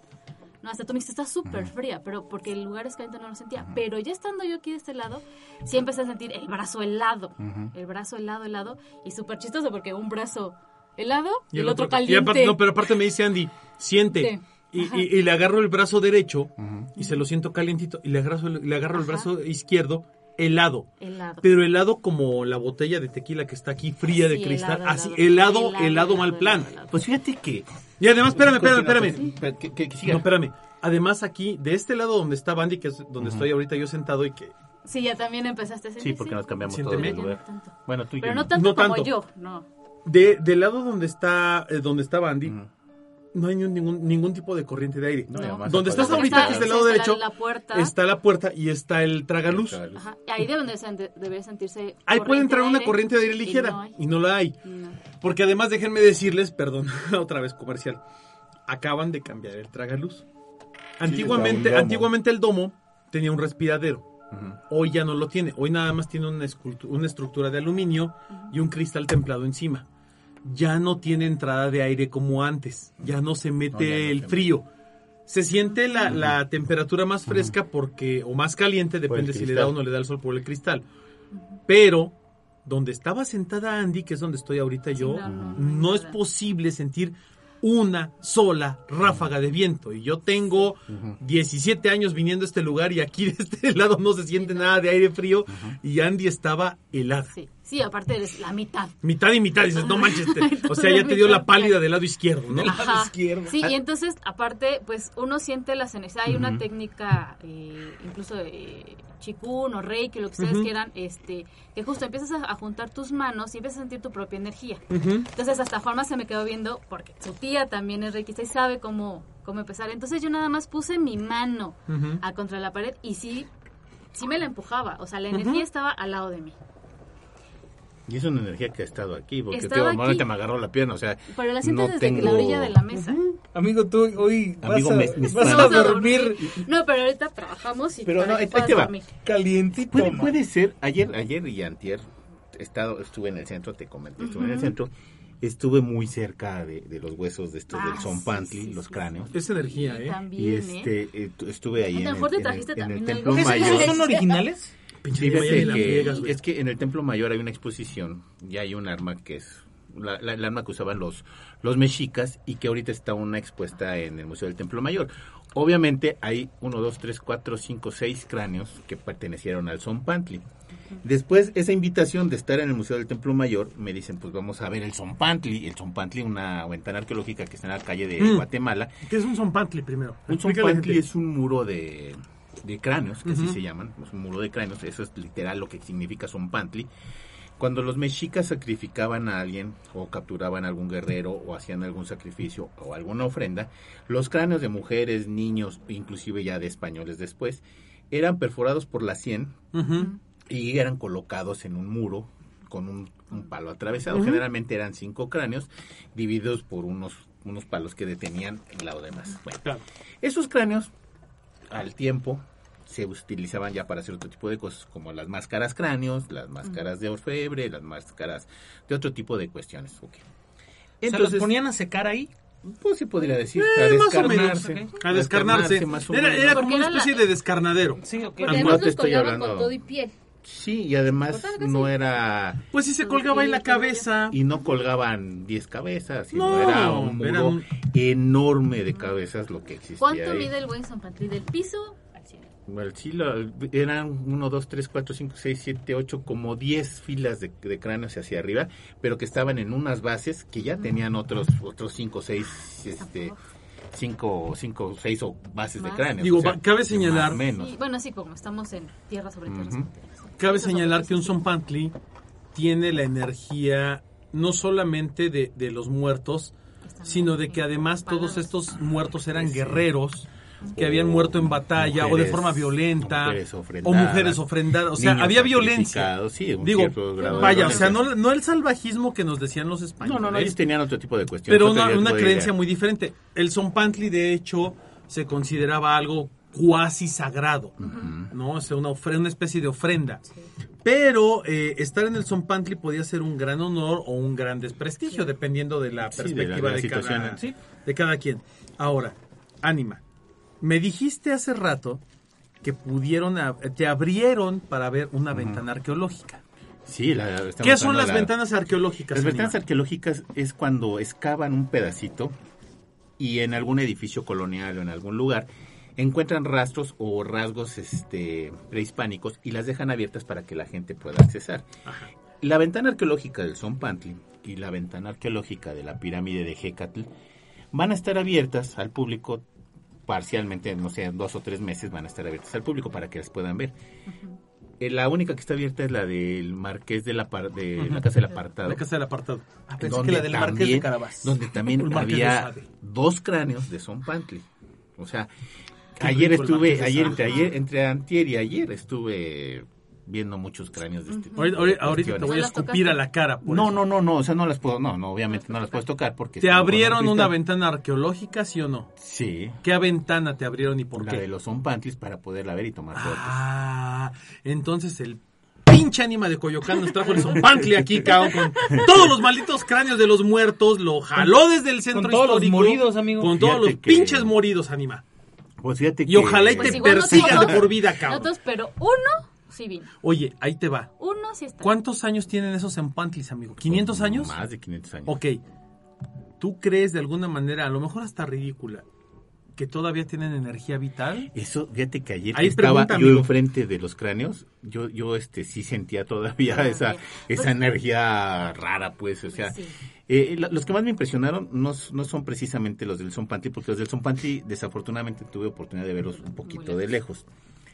E: No, hasta tú me dijiste, está súper fría, pero porque el lugar es caliente no lo sentía. Pero ya estando yo aquí de este lado, sí empecé a sentir el brazo helado. El brazo helado, helado. Y súper chistoso porque un brazo helado y, el otro,
D: Y
E: caliente.
D: aparte, no, pero aparte me dice Andy, siente. Y, y- y le agarro el brazo derecho y se lo siento calientito. Y le agarro, el- le agarro el brazo izquierdo helado.
E: Helado.
D: Pero helado como la botella de tequila que está aquí fría de cristal.
E: helado,
D: Así,
E: helado.
D: helado, helado, mal plan.
B: Pues fíjate que...
D: Y además, espérame, espérame, espérame. No, espérame. Además aquí, de este lado donde está Bandy, que es donde estoy ahorita yo sentado y que...
E: Sí, ya también empezaste a sentir.
B: Sí, porque nos cambiamos todos de lugar.
E: No.
B: Bueno, tú y yo
E: Pero no
B: no.
E: tanto
D: No
E: como
D: tanto.
E: yo, no.
D: De, del lado donde está, eh, donde está Bandy. No hay ningún, ningún tipo de corriente de aire.
B: No,
D: Donde estás ahorita,
E: Está-
D: que es del lado
E: está
D: derecho,
E: la puerta.
D: está la puerta y está el tragaluz.
B: Tragaluz.
E: Ajá, y ahí debe, de sen- debe sentirse.
D: Ahí puede entrar una
E: aire,
D: corriente de aire
E: y
D: ligera
E: no hay.
D: y no la hay.
E: No.
D: Porque además déjenme decirles, perdón, *laughs* otra vez comercial, acaban de cambiar el tragaluz. Antiguamente, antiguamente el domo tenía un respiradero. Hoy ya no lo tiene. Hoy nada más tiene una, una estructura de aluminio y un cristal templado encima. Ya no tiene entrada de aire como antes. Ya no se mete
B: No, ya no
D: el
B: se
D: frío. Se siente la, la temperatura más fresca porque, o más caliente, depende si le da o no le da el sol por el cristal. Pero donde estaba sentada Andy, que es donde estoy ahorita yo,
E: no,
D: es posible sentir una sola ráfaga de viento. Y yo tengo 17 años viniendo a este lugar y aquí de este *laughs* lado no se siente nada de aire frío. Y Andy estaba helada.
E: Sí, sí, aparte eres la mitad.
D: Mitad y mitad, dices, no manches, te- *laughs* o sea, ya te dio la pálida del lado izquierdo, ¿no?
E: Ajá. Sí, y entonces, aparte, pues uno siente las energías. Hay una técnica, eh, incluso de chikun o reiki, lo que ustedes quieran, este, que justo empiezas a, a juntar tus manos y empiezas a sentir tu propia energía. Entonces, hasta Juanma se me quedó viendo, porque su tía también es reikista y sabe cómo, cómo empezar. Entonces, yo nada más puse mi mano a contra la pared y sí, sí me la empujaba. O sea, la energía estaba al lado de mí.
B: Y es una energía que ha estado aquí, porque tío,
E: aquí.
B: me agarró la pierna, o sea...
E: Pero la sientes
B: no
E: desde
B: tengo-
E: la orilla de la mesa.
C: Amigo, tú hoy vas,
B: Amigo,
C: a,
B: me-
C: vas a dormir
E: No, pero ahorita trabajamos y
B: Pero no,
E: que
B: ahí- te va.
E: dormir.
C: calientito.
B: Puede, puede ser, ayer, ayer y antier, he estado, estuve en el centro, te comenté, estuve en el centro, estuve muy cerca de, de los huesos de estos
E: Ah,
B: del Zompantli,
E: sí, sí,
B: los
E: sí,
B: cráneos.
D: Es energía, ¿eh?
E: También,
B: Y
E: ¿eh?
B: este, eh, tu- estuve ahí
E: A
B: en
E: lo
B: el,
E: mejor te
B: en el-
E: trajiste
B: en el
E: también
B: templo
E: algo.
C: ¿Esos
B: mayor.
C: son originales?
B: Fíjate que es que en el templo mayor hay una exposición y hay un arma que es la, la- el arma que usaban los, los mexicas y que ahorita está una expuesta en el Museo del Templo Mayor. Obviamente hay uno, dos, tres, cuatro, cinco, seis cráneos que pertenecieron al Zompantli. Después, esa invitación de estar en el Museo del Templo Mayor, me dicen, pues vamos a ver el Zompantli. El Zompantli, una ventana arqueológica que está en la calle de
D: Mm.
B: Guatemala.
D: ¿Qué es un zompantli primero?
B: Un zompantli es un muro de, de cráneos, que así se llaman, es un muro de cráneos, eso es literal lo que significa zompantli. Cuando los mexicas sacrificaban a alguien o capturaban a algún guerrero o hacían algún sacrificio o alguna ofrenda, los cráneos de mujeres, niños, inclusive ya de españoles después, eran perforados por la sien
D: Ujú.
B: y eran colocados en un muro con un, un palo atravesado.
D: Ujú.
B: Generalmente eran cinco cráneos divididos por unos, unos palos que detenían el lado demás. Bueno,
D: Claro.
B: esos cráneos, al tiempo, se utilizaban ya para hacer otro tipo de cosas, como las máscaras cráneos, las máscaras de orfebre, las máscaras de otro tipo de cuestiones. ok.
C: ¿Se los
B: Entonces,
C: ponían a secar ahí?
B: pues se podría decir,
D: Eh,
B: a
D: más o menos,
B: descarnarse.
C: ok.
D: A descarnarse.
B: más o
D: Era,
B: menos.
D: era como una
E: la-
D: especie de descarnadero.
C: Sí, ok.
E: Porque además
B: no te
E: los
B: estoy
E: colgaban
B: hablando.
E: con todo y piel.
B: Sí, y además
E: así.
B: no era...
D: Pues sí se colgaba en la cabeza.
B: Y no colgaban 10 cabezas, sino
D: No,
B: era un muro
D: era un-
B: enorme de cabezas lo que existía
E: ¿Cuánto
B: ahí.
E: mide el buen Zompantli? Del piso
B: sí, lo- eran 1, 2, 3, 4, 5, 6, 7, 8, como 10 filas de, de cráneos hacia arriba, pero que estaban en unas bases que ya tenían otros otros 5, 6, este, 5, 5, 6 o bases de
E: Más.
B: cráneos.
D: Digo,
B: o sea,
D: cabe señalar-
B: más menos.
E: Sí, bueno, sí, como estamos en tierra sobre tierra.
B: Ujú.
E: sobre tierra.
D: Cabe
E: Eso
D: señalar que un
E: sí.
D: zompantli tiene la energía no solamente de, de los muertos, sino de que además todos estos muertos eran
B: Sí.
D: guerreros que habían muerto en batalla o de forma violenta
B: mujeres
D: o mujeres ofrendadas, o sea, había violencia.
B: sí, un
D: Digo, vaya, o sea, no, no el salvajismo que nos decían los españoles.
B: No, no, no, ellos tenían otro tipo de cuestiones.
D: pero una, creencia muy diferente. El zompantli, de hecho, se consideraba algo cuasi sagrado, ¿no? O sea, una, una especie de ofrenda. Pero eh, estar en el zompantli podía ser un gran honor o un gran desprestigio, dependiendo de la
B: Sí, de la-
D: perspectiva
B: de
D: cada, de cada quien. Ahora, Ánima, me dijiste hace rato que pudieron, te abrieron para ver una ventana arqueológica.
B: Sí, la-
D: ¿Qué son las
B: la-
D: ventanas arqueológicas?
B: Las ventanas arqueológicas es cuando excavan un pedacito y en algún edificio colonial o en algún lugar encuentran rastros o rasgos este, prehispánicos y las dejan abiertas para que la gente pueda accesar.
D: Ajá.
B: La ventana arqueológica del Zompantli y la ventana arqueológica de la pirámide de Hecatl van a estar abiertas al público parcialmente, no sé, en dos o tres meses van a estar abiertas al público para que las puedan ver. Eh, La única que está abierta es la del Marqués de la, par- de la Casa del Apartado.
D: La casa del apartado.
C: Ah, pensé
B: donde
C: que la del Marqués de
B: también-
C: Carabás.
B: Donde también *laughs* había dos cráneos de Son Pantli. O sea, ayer estuve, ayer, entre ayer, entre antier y ayer estuve viendo muchos cráneos de este tipo.
D: Ahorita,
B: de
D: ahorita- ahorita te voy a
E: ¿No las
D: escupir a la cara. por
B: No,
D: eso.
B: no, no, no, o sea, no las puedo, no, no, obviamente no las puedes tocar porque...
D: ¿Te abrieron
B: un
D: una
B: cristal.
D: ventana arqueológica, sí o no?
B: Sí,
D: ¿Qué ventana te abrieron y por
B: la
D: qué?
B: de los Son Pantlis para poderla ver y tomar fotos.
D: Ah, entonces el pinche ánima de Coyoacán nos trajo el zompantli aquí, cabrón, con todos los malditos cráneos de los muertos, lo jaló desde el centro
C: Con todos los
D: histórico.
C: moridos, amigo.
D: Con todos
B: Fíjate
D: los
B: que-
D: pinches moridos, ánima.
B: Pues fíjate
D: Y
B: que...
D: ojalá y
E: Pues
D: te
E: no
D: persigan de por vida, cabrón.
E: todos, pero uno sí vino.
D: Oye, ahí te va.
E: Uno sí está.
D: ¿Cuántos años tienen esos zompantlis, amigo? ¿500 años?
B: Más de 500 años.
D: Ok. ¿Tú crees de alguna manera, a lo mejor hasta ridícula, que todavía tienen energía vital?
B: Eso, fíjate que ayer
D: Ahí
B: que estaba
D: pregunta,
B: yo
D: amigo.
B: enfrente de los cráneos, yo, yo este sí sentía todavía
E: Ah,
B: esa,
E: bien.
B: esa
E: Pues-
B: energía rara, pues, o sea,
E: Sí.
B: eh, la- los que más me impresionaron no, no son precisamente los del Son porque los del Son desafortunadamente tuve oportunidad de verlos un poquito de lejos.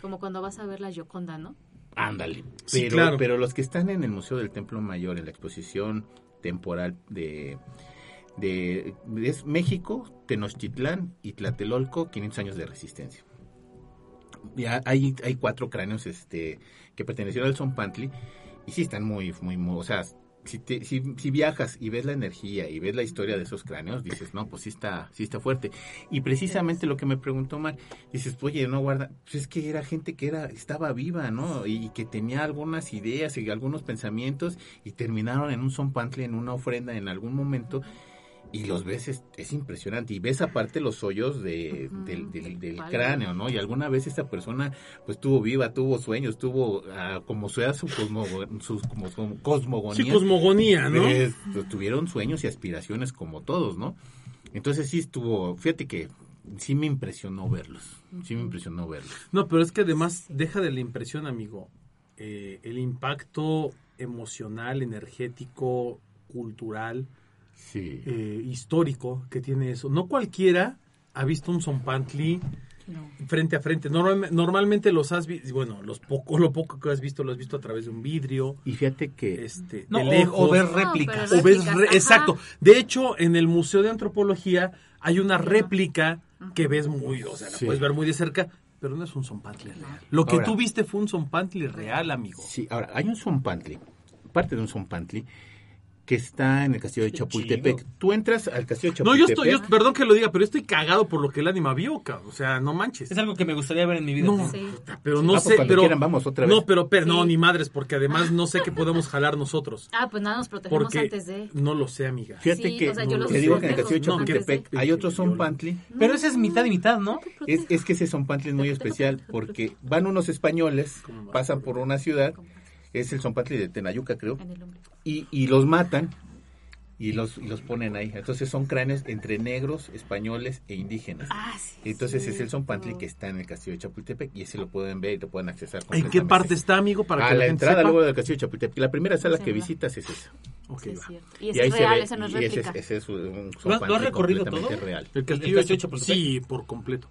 E: Como cuando vas a ver la Yoconda, ¿no?
B: Ándale.
D: Sí,
B: pero,
D: claro.
B: pero los que están en el Museo del Templo Mayor, en la exposición temporal de, de, es México, Tenochtitlán y Tlatelolco, 500 años de resistencia. Ya hay, hay cuatro cráneos este, que pertenecieron al Zompantli y sí están muy, muy, muy o sea, si, te- si, viajas y ves la energía y ves la historia de esos cráneos, dices, no, pues sí está, sí está fuerte. Y precisamente lo que me preguntó Mar, dices, oye, no guarda, pues es que era gente que era, estaba viva, ¿no? Y, que tenía algunas ideas y algunos pensamientos y terminaron en un zompantli, en una ofrenda en algún momento. Y los ves, es, es impresionante. Y ves aparte los hoyos de, del, del-
E: del
B: del
E: palo.
B: cráneo, ¿no? Y alguna vez esta persona, pues, tuvo viva, tuvo sueños, tuvo, ah, como sea su, como, como cosmogonía.
D: Sí, cosmogonía, ¿no?
B: pues, tuvieron sueños y aspiraciones como todos, ¿no? Entonces sí estuvo, fíjate que sí me impresionó verlos, sí me impresionó verlos.
D: No, pero es que además deja de la impresión, amigo, eh, el impacto emocional, energético, cultural,
B: Sí.
D: eh, histórico que tiene eso. No cualquiera ha visto un Zompantli
E: No.
D: frente a frente. Normal- normalmente los has visto, bueno, los poco, lo poco que has visto lo has visto a través de un vidrio,
B: Y fíjate que
D: este,
C: No,
D: de lejos.
C: o, ver réplicas.
D: O ves
E: réplicas,
D: re-
E: ajá.
D: exacto. De hecho, en el Museo de Antropología hay una réplica que ves muy, o sea, la
B: Sí.
D: puedes ver muy de cerca, pero no es un Zompantli real. Lo que
B: Ahora-
D: tú viste fue un Zompantli real, amigo.
B: Sí, ahora, hay un zompantli, parte de un zompantli, que está en el castillo de Chapultepec. Tú entras al castillo de
D: No, yo
B: Chapultepec.
D: estoy, yo- perdón que lo diga, pero yo estoy cagado por lo que el ánima vio, cabrón. O sea, no manches.
C: Es algo que me gustaría ver en mi vida.
D: No,
E: Sí.
D: pero no
B: Ah, pues
D: sé,
B: cuando
D: pero
B: quieran vamos otra vez.
D: No, pero, pero no, ni madres, porque además no sé qué podemos jalar nosotros.
E: Ah, pues nada, nos protegemos
D: Porque
E: antes de...
D: no lo sé, amiga.
B: Fíjate
E: Sí,
B: que,
E: o sea, yo los
B: te digo que en el castillo de Chapultepec hay otro zompantli.
C: Pero ese es mitad y mitad, ¿no?
B: Es, es que ese zompantli es muy *laughs* especial porque van unos españoles, pasan por una ciudad, es el zompantli de Tenayuca creo, y, y los matan y los, y los ponen ahí. Entonces son cráneos entre negros, españoles e indígenas.
E: Ah, sí.
B: Entonces es el zompantli que está en el castillo de Chapultepec y ese lo pueden ver y lo pueden accesar.
D: ¿En qué parte está, amigo? Para que
B: a la
D: gente
B: entrada
D: sepa?
B: luego del castillo de Chapultepec. La primera sala
E: Sí,
B: que
E: va.
B: visitas es esa.
D: Ok,
E: Sí, es. Y ese es real,
B: ve,
E: ese no es
B: y ese es,
E: réplica.
B: ese es un
C: ¿Lo has
B: zompantli
C: recorrido
B: completamente
C: todo?
B: real.
D: ¿El castillo,
C: ¿El castillo de
D: de
C: Chapultepec?
D: Sí, por completo.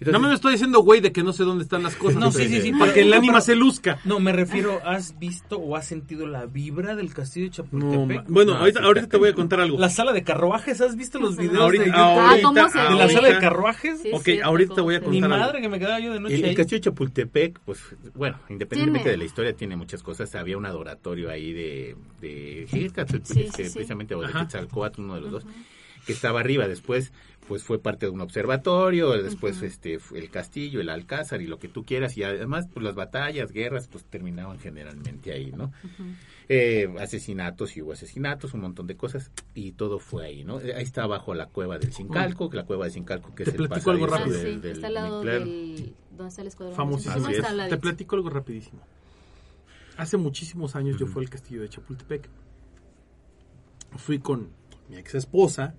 B: Entonces,
D: no me lo estoy diciendo, güey, de que no sé dónde están las cosas.
C: No, sí, sí, sí,
D: Para que el
C: no,
D: ánima se luzca.
C: No, me refiero, ¿has visto o has sentido la vibra del castillo de
D: No,
C: Chapultepec?
D: ma- bueno,
B: No,
D: ahorita,
B: sí,
D: ahorita
B: está
D: te voy a contar algo.
C: La sala de carruajes, ¿has visto los videos
D: Ahorita-
C: de?
E: Ah, ¿cómo se
C: de la sala de
D: ahorita-
C: carruajes?
E: Sí,
D: Ok,
E: cierto,
D: ahorita
E: cómo
D: voy a
C: Mi
D: contar algo.
C: madre que me quedaba yo de noche
B: El, el castillo de Chapultepec, pues bueno, independientemente
E: Tiene.
B: de la historia, tiene muchas cosas. Había un adoratorio ahí de, de Xilcatl,
E: Sí,
B: este,
E: sí, sí.
B: precisamente, o de
D: Ajá.
B: Quetzalcóatl, uno de los dos, que estaba arriba. Después, pues fue parte de un observatorio, después este fue el castillo, el alcázar y lo que tú quieras. Y además, pues las batallas, guerras, pues terminaban generalmente ahí, ¿no? Eh, asesinatos y hubo asesinatos, un montón de cosas, y todo fue ahí, ¿no? Ahí está abajo la cueva del Cincalco, que la cueva del Cincalco, que
D: Te
B: es el
D: platico algo
E: Ah,
D: rápido.
E: sí,
B: del, del
E: está al lado del... ¿Dónde está el escuadrón?
D: Famosísimo.
E: Está
D: Te platico algo rapidísimo. Hace muchísimos años yo fui al castillo de Chapultepec. Fui con mi ex esposa.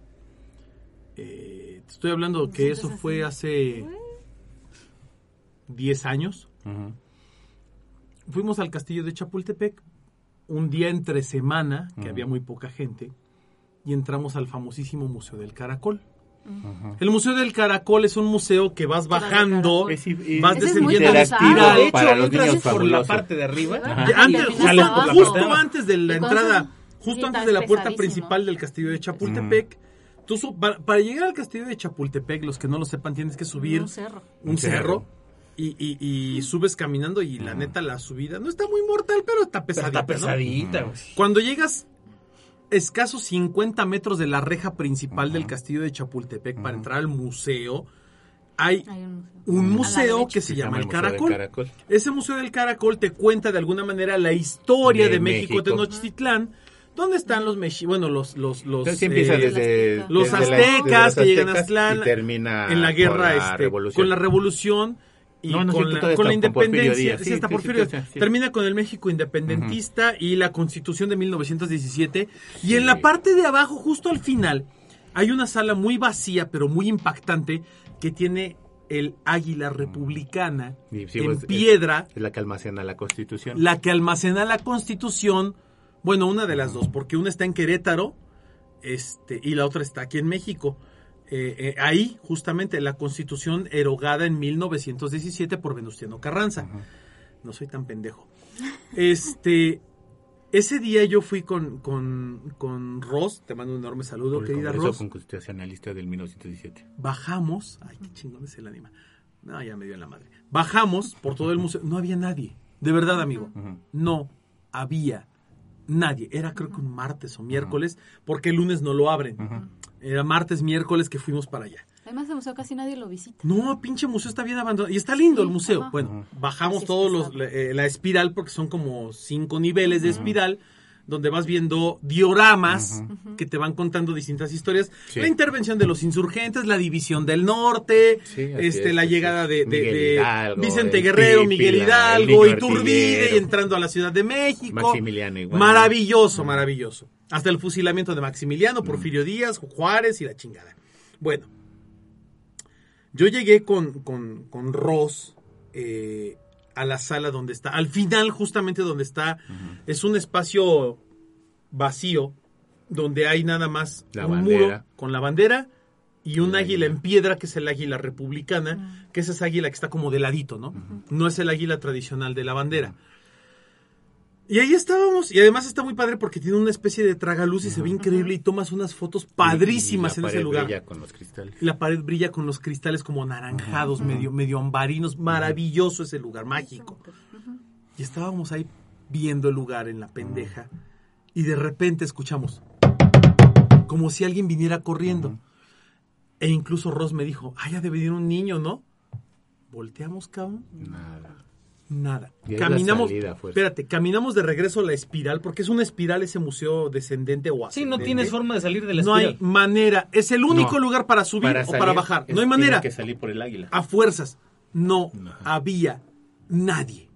D: Eh, te estoy hablando que eso
E: así?
D: fue hace 10 años. Fuimos al castillo de Chapultepec un día entre semana, que
B: Ujú.
D: había muy poca gente, y entramos al famosísimo Museo del Caracol. El Museo del Caracol es un museo que vas bajando,
B: Es
D: vas descendiendo de
E: cansado.
D: espiral.
C: de hecho,
B: para los
C: entras
B: niños
C: por la parte de arriba.
D: Antes- justo, antes de la entrada, justo antes de la puerta principal del castillo de Chapultepec, tú para, para llegar al castillo de Chapultepec, los que no lo sepan, tienes que subir
E: Un cerro.
D: un cerro y, y- y subes caminando y la neta la subida no está muy mortal, pero está
C: Pero
D: pesadita.
C: está
D: ¿no?
C: pesadita, güey.
D: Cuando llegas escasos 50 metros de la reja principal del castillo de Chapultepec para entrar al museo, hay
E: Hay un museo.
D: un que se llama el Caracol.
B: Caracol.
D: Ese Museo del Caracol te cuenta de alguna manera la historia de,
B: De
D: México,
B: México.
D: Tenochtitlán, donde están los mexi, bueno, los los los
B: Entonces sí empieza
D: eh,
B: desde
D: los
B: desde
D: aztecas
B: desde
D: que llegan a Aztlán
B: y termina
D: en la guerra
B: con la
D: este,
B: revolución.
D: con la revolución y
B: No, no es
D: con, la, con
B: con
D: independencia,
B: Díaz.
D: sí, Porfirio, termina con el México independentista y la Constitución de 1917 y en la parte de abajo justo al final hay una sala muy vacía pero muy impactante que tiene el águila republicana en
B: pues, es-
D: piedra.
B: Es la que almacena la Constitución.
D: la que almacena la Constitución, bueno, una de las dos, porque una está en Querétaro este, y la otra está aquí en México. Eh, eh, ahí, justamente, la Constitución erogada en 1917 por Venustiano Carranza. No soy tan pendejo. Este, ese día yo fui con, con, con Ross, te mando un enorme saludo,
B: Por el
D: querida
B: Congreso
D: Ross.
B: Constitucionalista del 1917.
D: Bajamos, ay, qué chingón es el anima. No, ya me dio en la madre. Bajamos por todo el museo, no había nadie. De verdad, amigo. No había nadie. Era creo que un martes o miércoles, porque el lunes no lo abren. Era martes, miércoles que fuimos para allá.
E: Además, el museo casi nadie lo visita.
D: No, pinche museo está bien abandonado. Y está lindo el museo.
E: ajá.
D: Bueno, bajamos todos los, la, eh, la espiral, porque son como cinco niveles de espiral. Donde vas viendo dioramas que te van contando distintas historias.
B: Sí.
D: La intervención de los insurgentes, la división del norte,
B: Sí,
D: este,
B: es,
D: la llegada de, de-
B: Miguel
D: de
B: Hidalgo,
D: Vicente Guerrero,
B: Pípila,
D: Miguel
B: el
D: Hidalgo, Iturbide y entrando a la Ciudad de México.
B: Maximiliano igual.
D: Maravilloso, maravilloso. Hasta el fusilamiento de Maximiliano, Porfirio Díaz, Juárez y la chingada. Bueno, yo llegué con, con, con Ross eh, a la sala donde está, al final justamente donde está, es un espacio vacío donde hay nada más
B: La
D: un
B: bandera.
D: muro con la bandera y un águila. en piedra que es el águila republicana, que es esa águila que está como de ladito, ¿no? No es el águila tradicional de la bandera. Y ahí estábamos, y además está muy padre porque tiene una especie de tragaluz y se ve increíble y tomas unas fotos padrísimas
B: Y
D: en
B: la
D: ese
B: pared
D: lugar.
B: brilla con los cristales.
D: Y la pared brilla con los cristales como naranjados, medio, medio ambarinos, maravilloso ese lugar, mágico. Y estábamos ahí viendo el lugar en la pendeja y de repente escuchamos como si alguien viniera corriendo. E incluso Ross me dijo, ay, ha de venir un niño, ¿no? Volteamos, cabrón.
B: Nada.
D: Nada.
B: Y es la
D: Caminamos,
B: salida, fuerza.
D: espérate, caminamos de regreso a la espiral, porque es una espiral ese museo descendente o
C: Sí, no
D: ascendente.
C: tienes forma de salir de la
D: No hay
C: espiral.
D: manera. Es el único
B: No.
D: lugar para subir o para bajar. No hay manera.
B: que salir por el águila.
D: A fuerzas. No
B: Ajá.
D: había nadie.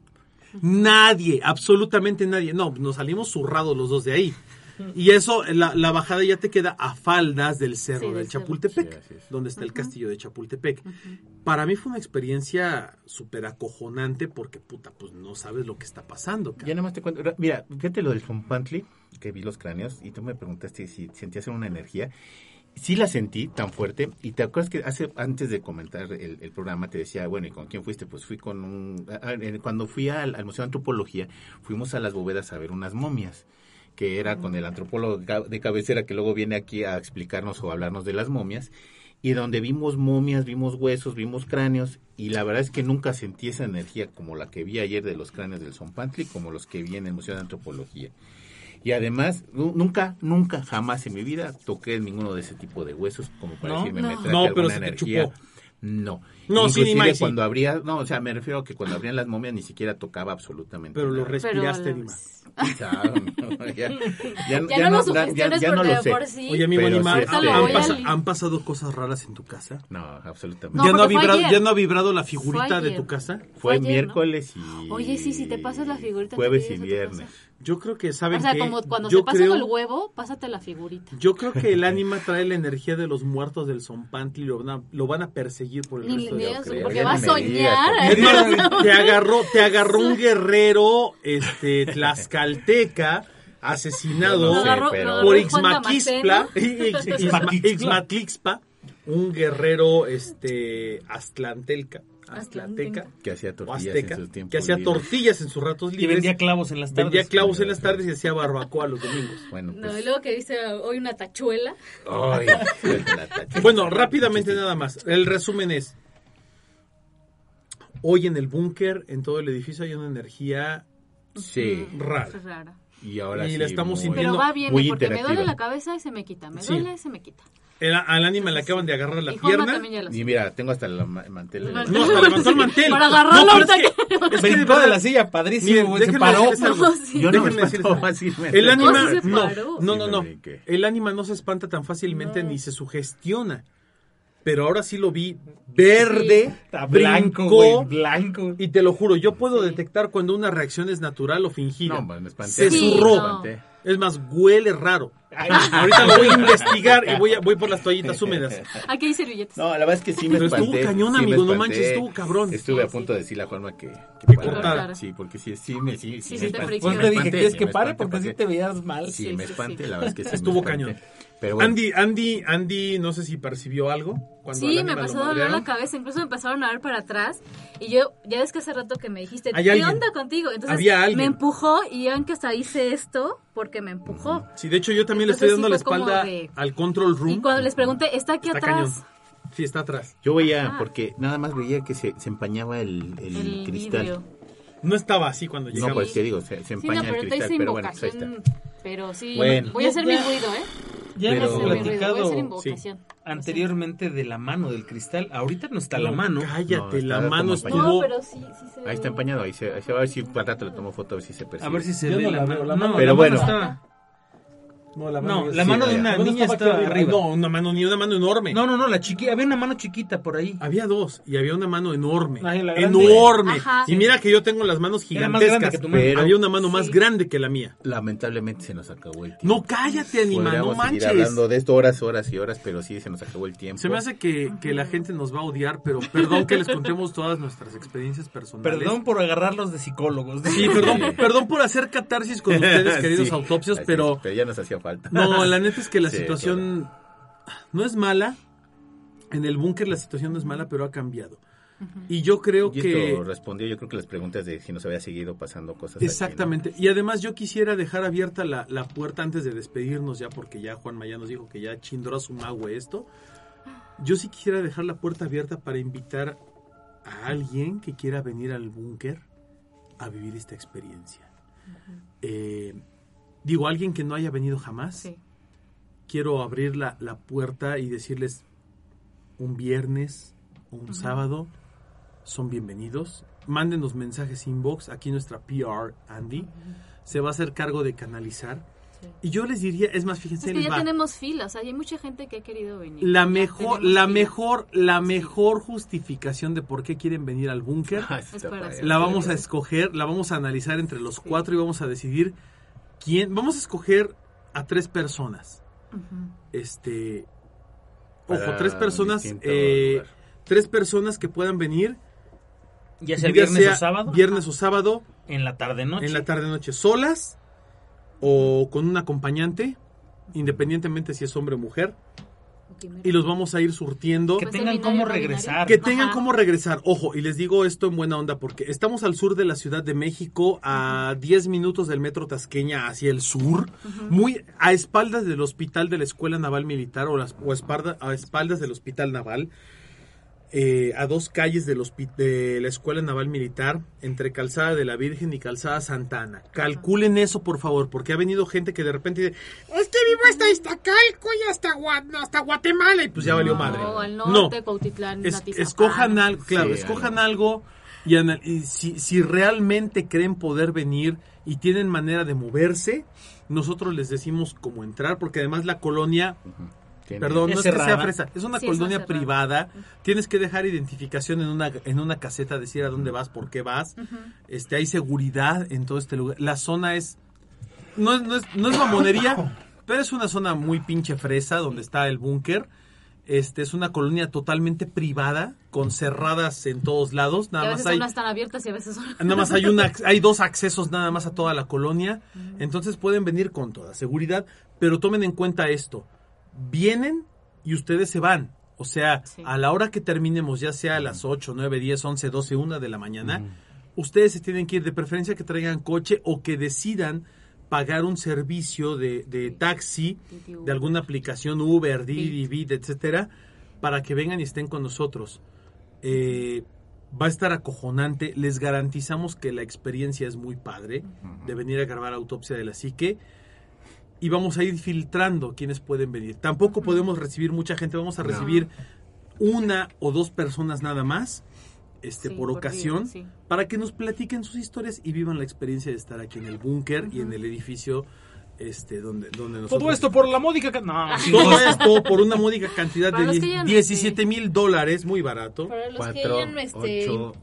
D: Nadie, absolutamente nadie. No, nos salimos zurrados los dos de ahí. Y eso, la, la bajada ya te queda a faldas del cerro
E: Sí, del.
D: Chapultepec,
B: Sí, así es.
D: donde está el castillo de Chapultepec. Para mí fue una experiencia súper acojonante porque, puta, pues no sabes lo que está pasando.
B: Ya nada más te cuento. Ra- Mira, fíjate lo del Zompantli, que vi los cráneos, y tú me preguntaste si sentías una energía. Sí la sentí tan fuerte, y te acuerdas que hace antes de comentar el, el programa te decía, bueno, ¿y con quién fuiste? Pues fui con un... a- a- Cuando fui al, al Museo de Antropología, fuimos a las bóvedas a ver unas momias, que era con el antropólogo de ca- de cabecera que luego viene aquí a explicarnos o hablarnos de las momias, y donde vimos momias, vimos huesos, vimos cráneos, y la verdad es que nunca sentí esa energía como la que vi ayer de los cráneos del Zompantli, como los que vi en el Museo de Antropología. Y además, nu- nunca, nunca, jamás en mi vida toqué ninguno de ese tipo de huesos como para
C: ¿No?
B: decirme
E: No.
B: me traje
D: No, pero
B: alguna
D: se te
B: energía.
D: chupó.
B: No.
D: No, sí,
B: Inclusive
D: más, sí.
B: cuando abría, no, o sea, me refiero a que cuando abrían las momias ni siquiera tocaba absolutamente
D: Pero lo
B: nada.
D: respiraste,
E: Pero-
B: no, *laughs* ya, ya,
E: Ya, no lo
B: ya- ya no lo sé.
E: por sí.
D: Oye, amigo
B: Pero
D: Anima,
B: sí,
D: ¿han,
B: este-
D: han pasado cosas raras en tu casa?
B: No, absolutamente.
E: No,
D: ¿Ya, no ha vibrado. ¿Ya no ha vibrado la figurita de tu casa?
B: Fue
E: Fue ayer, ¿no?
B: miércoles y...
E: Oye, sí, si te pasas la figurita.
B: Jueves y viernes.
D: Yo creo que saben
E: O sea,
D: que
E: como cuando
D: yo
E: te pasan
D: creo,
E: el huevo, pásate la figurita.
D: Yo creo que el *laughs* ánima trae la energía de los muertos del Zompantli y lo van a, lo van a perseguir por el
E: Ni,
D: resto
E: ni
D: de
B: creo,
E: porque va a soñar.
D: Te agarró, te agarró un *laughs* guerrero este tlaxcalteca asesinado
B: No sé, pero-
D: por Ixmaquixpla,
E: Damasceno. *laughs*
D: Ixma- Ixmatlixpa, un guerrero este astlantelca, astlanteca
B: Que hacía tortillas
D: azteca,
B: en sus tiempos
D: que hacía tortillas en sus ratos
C: Y
D: libres,
C: vendía clavos en las tardes.
D: vendía clavos en las tardes y hacía barbacoa los domingos.
B: Bueno,
E: No,
B: pues...
E: y luego que dice hoy una tachuela.
B: Ay, la *laughs* tacha.
D: Bueno, rápidamente nada más. El resumen es, hoy en el búnker, en todo el edificio hay una energía
B: Sí,
D: rara.
B: Y ahora
D: Y
B: sí,
D: la estamos
B: muy-
D: sintiendo
E: Pero va bien,
B: muy
E: porque me duele la cabeza y se me quita. Me
D: Sí.
E: duele y se me quita.
D: El- al ánima le acaban de agarrar la
E: y
D: pierna.
B: Y mira, tengo hasta el ma- mantel.
D: No, hasta levantó el mantel.
E: Para agarrarlo
D: No,
E: ahorita
D: es que, es que de
C: Brincó de
D: verdad-
C: la silla, padrísimo,
D: Miren,
C: se paró. *laughs*
E: No, sí.
B: Yo no me.
D: El ánima,
E: No,
D: no, no. El ánima no se espanta tan fácilmente ni se sugestiona. Pero ahora sí lo vi verde,
C: blanco,
D: brincó,
C: blanco.
D: y te lo juro, yo puedo detectar cuando una reacción es natural o fingida.
B: No, me me espanté.
D: Se
E: Sí,
D: zurró. Es más, huele raro.
C: Ay,
D: Ahorita lo voy a investigar y voy, a- voy por las toallitas húmedas.
E: Aquí hay servilletas.
B: No, la verdad es que sí me
D: Pero estuvo cañón,
B: sí
D: amigo, no manches, estuvo cabrón.
B: Estuve a punto
E: sí.
B: de decirle a Juanma que, que,
D: Que
B: parara. Sí, porque sí, sí, me, sí,
E: Sí,
B: me
E: sí te
B: espanté.
C: Pues te dije, ¿quieres que pare? Porque así te veías mal.
B: Sí,
E: Sí,
B: me espanté,
E: sí.
B: la verdad es que sí
D: Estuvo cañón.
B: Pero bueno,
D: Andy, Andy, Andy, no sé si percibió algo. Cuando
E: Sí, me empezó a doler la cabeza, incluso me empezaron a ver para atrás. Y yo, ya ves que hace rato que me dijiste,
D: Hay
E: ¿qué
D: alguien.
E: onda contigo? Entonces
D: Había alguien.
E: me empujó y yo en que hasta hice esto porque me empujó.
D: Sí, de hecho yo también
E: Entonces
D: le estoy dando
E: sí
D: la espalda
E: de-
D: al control room.
E: Y cuando les pregunté, ¿está aquí
D: Está
E: atrás?
D: cañón. Sí, está atrás.
B: yo veía,
E: Ah.
B: porque nada más veía que se, se empañaba el, el
E: El
B: cristal.
E: vidrio.
D: No estaba así cuando
B: No,
D: llegamos.
B: pues te digo, se, se
E: Sí, no,
B: empaña
E: pero
B: el cristal, pero bueno, pues ahí está.
E: Pero sí,
B: Bueno.
E: voy a hacer mi ruido, ¿eh?
C: Ya
B: Pero-
C: hemos platicado anteriormente de la mano del cristal. Ahorita no está la
D: No,
C: mano.
D: Cállate,
B: No,
D: la mano.
E: No,
D: estuvo...
E: pero sí, sí se ve.
B: Ahí está empañado, ahí se, ahí se va a ver si al rato le tomo foto a ver si se percibe.
C: A ver si se
D: Yo
C: ve
D: no
C: la,
D: la veo,
C: mano.
D: la
C: No,
D: mano-
C: la
B: Pero
C: mano
B: bueno.
C: está-
D: No, la
C: No,
D: ya
C: la mano de una
D: mano
C: niña
D: estaba
C: está
D: aquí
C: arriba.
D: No, una mano, ni una mano enorme.
C: No, no, no, la chiquita. Había una mano chiquita por ahí.
D: Había dos y había una mano enorme.
C: Ay,
D: enorme.
E: Ajá.
D: Y mira que yo tengo las manos
C: Era más grande
D: gigantescas.
C: que tu mano.
B: Pero-
D: había una mano más grande que la mía.
B: Lamentablemente se nos acabó el tiempo.
D: No, cállate, animal, no
B: Podríamos
D: manches.
B: hablando de esto horas, horas y horas, pero sí se nos acabó el tiempo.
D: Se me hace que, que la gente nos va a odiar, pero perdón que les contemos todas nuestras experiencias personales.
C: Perdón por agarrarlos de psicólogos.
D: Sí, perdón, perdón por hacer catarsis con *laughs* ustedes, queridos
B: Sí,
D: autopsios, pero
B: es, pero ya nos hacía falta.
D: no, la neta es que la *laughs*
B: Sí,
D: situación no es mala. En el búnker la situación no es mala, pero ha cambiado. Y yo creo
B: Y
D: que...
B: esto respondió yo creo que las preguntas de si nos había seguido pasando cosas. aquí, ¿no?
D: Exactamente. Y además yo quisiera dejar abierta la, la puerta antes de despedirnos ya, porque ya Juan Maya nos dijo que ya chindró a su mago esto. Yo sí quisiera dejar la puerta abierta para invitar a alguien que quiera venir al búnker a vivir esta experiencia. Eh, digo, alguien que no haya venido jamás.
E: Sí.
D: Quiero abrir la, la puerta y decirles un viernes o un sábado son bienvenidos. Mándenos mensajes inbox. Aquí nuestra PR, Andy, se va a hacer cargo de canalizar.
E: Sí.
D: Y yo les diría, es más, fíjense,
E: Es que ya
D: va.
E: tenemos filas, o sea, hay mucha gente que ha querido venir.
D: la mejor, la mejor, la
E: Sí.
D: mejor justificación de por qué quieren venir al búnker. *laughs* La vamos a escoger, la vamos a analizar entre los cuatro y vamos a decidir quién. Vamos a escoger a tres personas. Este. Ojo,
B: Para
D: tres personas. eh, tres personas que puedan venir.
C: Ya sea viernes
D: sea
C: o sábado.
D: Viernes o sábado,
C: En la tarde-noche.
D: en la tarde-noche, solas o con un acompañante, independientemente si es hombre o mujer. Y los vamos a ir surtiendo.
C: Que tengan cómo regresar.
D: Que tengan
E: Ajá.
D: cómo regresar. Ojo, y les digo esto en buena onda porque estamos al sur de la Ciudad de México, a 10 minutos del metro Tasqueña hacia el sur, muy a espaldas del hospital de la Escuela Naval Militar o, las, o espalda- a espaldas del Hospital Naval, eh, a dos calles del hospi- de la Escuela Naval Militar, entre Calzada de la Virgen y Calzada Santana. Calculen eso, por favor, porque ha venido gente que de repente dice, es que vivo hasta Iztacalco y hasta, Gua- hasta Guatemala, y pues ya valió madre.
E: No, al
D: No.
E: norte, Cuautitlán,
D: Es-
E: Atizapán.
D: escojan algo, claro,
B: Sí,
D: escojan
B: algo.
D: algo y, anal- y si, si realmente creen poder venir y tienen manera de moverse, nosotros les decimos cómo entrar, porque además la colonia,
B: Tiene-
D: perdón,
C: Es
D: no es que sea fresa, es una
E: Sí, es una
D: colonia privada, tienes que dejar identificación en una, en una caseta, decir a dónde vas, por qué vas, este, hay seguridad en todo este lugar, la zona es, no es, no es, no es mamonería, pero es una zona muy pinche fresa donde está el búnker. Este es una colonia totalmente privada, con cerradas en todos lados.
E: Que a
D: Nada
E: veces
D: más hay,
E: unas están abiertas y a veces son...
D: nada más hay una, *laughs* hay dos accesos nada más a toda la colonia. Entonces pueden venir con toda seguridad, pero tomen en cuenta esto: vienen y ustedes se van. O sea,
E: Sí.
D: a la hora que terminemos, ya sea a las 8, 9, 10, 11, 12, 1 de la mañana, ustedes se tienen que ir, de preferencia que traigan coche o que decidan pagar un servicio de, de taxi, de alguna aplicación Uber, Didi, Bit, etcétera, para que vengan y estén con nosotros. Eh, va a estar acojonante, les garantizamos que la experiencia es muy padre de venir a grabar Autopsia de la Psique y vamos a ir filtrando quienes pueden venir. Tampoco podemos recibir mucha gente, vamos a
B: No.
D: recibir una o dos personas nada más este
E: Sí,
D: por
E: por
D: ocasión
E: día, sí.
D: para que nos platiquen sus historias y vivan la experiencia de estar aquí en el búnker y en el edificio este donde donde nosotros
C: Todo esto por la módica... ca- No, *laughs*
D: todo esto por una módica cantidad
E: Para
D: de
E: los que
D: die-
E: hayan,
D: 17 mil dólares, muy barato.
E: Para los que
B: Cuatro,
E: hayan este,
B: ocho,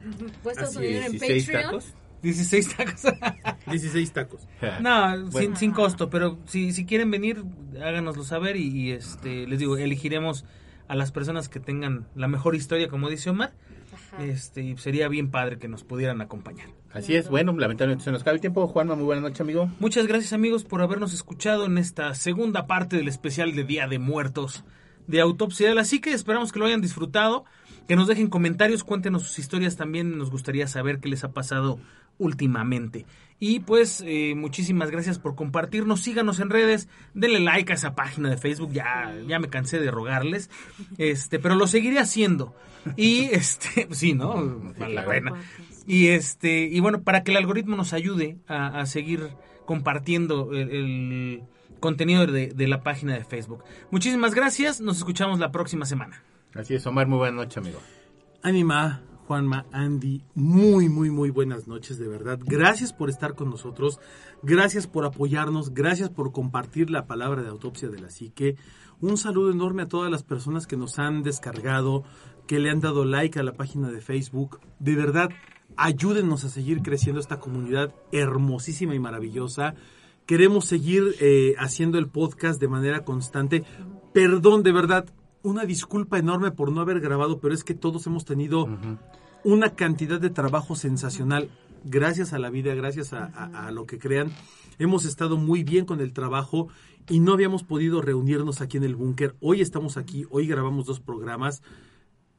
E: puesto
D: así
E: su dinero en
B: 16
E: Patreon,
B: tacos.
C: 16 tacos. *laughs*
D: 16 tacos. *laughs*
C: No,
B: Bueno.
C: sin, sin costo, pero si, si quieren venir, háganoslo saber y, y, este les digo, elegiremos a las personas que tengan la mejor historia, como dice Omar.
E: Ajá.
C: Este, y sería bien padre que nos pudieran acompañar.
B: Así es, bueno, lamentablemente se nos acaba el tiempo. Juanma, muy buena noche, amigo.
C: Muchas gracias amigos por habernos escuchado en esta segunda parte del especial de Día de Muertos de Autopsia de la Psique. Esperamos que lo hayan disfrutado, que nos dejen comentarios, cuéntenos sus historias también, nos gustaría saber qué les ha pasado últimamente. Y pues eh, muchísimas gracias por compartirnos, síganos en redes, denle like a esa página de Facebook, ya, ya me cansé de rogarles, este, pero lo seguiré haciendo. Y *laughs* este, sí, ¿no? Vale la pena. Y este, y bueno, para que el algoritmo nos ayude a, a seguir compartiendo el, el contenido de, de la página de Facebook. Muchísimas gracias, nos escuchamos la próxima semana.
B: Así es, Omar, muy buena noche, amigo.
D: Anima, Juanma, Andy, muy, muy, muy buenas noches, de verdad. Gracias por estar con nosotros, gracias por apoyarnos, gracias por compartir la palabra de autopsia de la psique. Un saludo enorme a todas las personas que nos han descargado, que le han dado like a la página de Facebook. De verdad, ayúdennos a seguir creciendo esta comunidad hermosísima y maravillosa. Queremos seguir eh, haciendo el podcast de manera constante. Perdón, de verdad, una disculpa enorme por no haber grabado, pero es que todos hemos tenido una cantidad de trabajo sensacional. Gracias a la vida, gracias a, a- a lo que crean, hemos estado muy bien con el trabajo y no habíamos podido reunirnos aquí en el búnker. Hoy estamos aquí, hoy grabamos dos programas.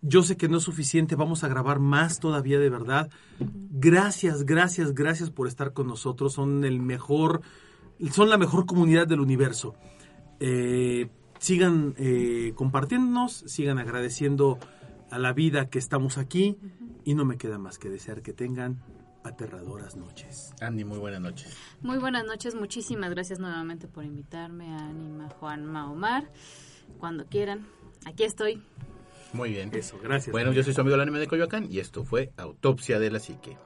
D: Yo sé que no es suficiente, vamos a grabar más todavía de verdad. Gracias, gracias, gracias por estar con nosotros. Son el mejor, son la mejor comunidad del universo. Eh, sigan eh, compartiéndonos, sigan agradeciendo a la vida que estamos aquí y no me queda más que desear que tengan aterradoras noches.
B: Andy, muy buenas noches.
E: Muy buenas noches, muchísimas gracias nuevamente por invitarme a Anima Juanma Omar. Cuando quieran, aquí estoy.
B: Muy bien.
D: Eso, gracias.
B: Bueno, yo soy su amigo el anime de Coyoacán y esto fue Autopsia de la Psique.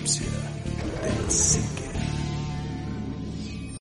A: Autopsia de la psique.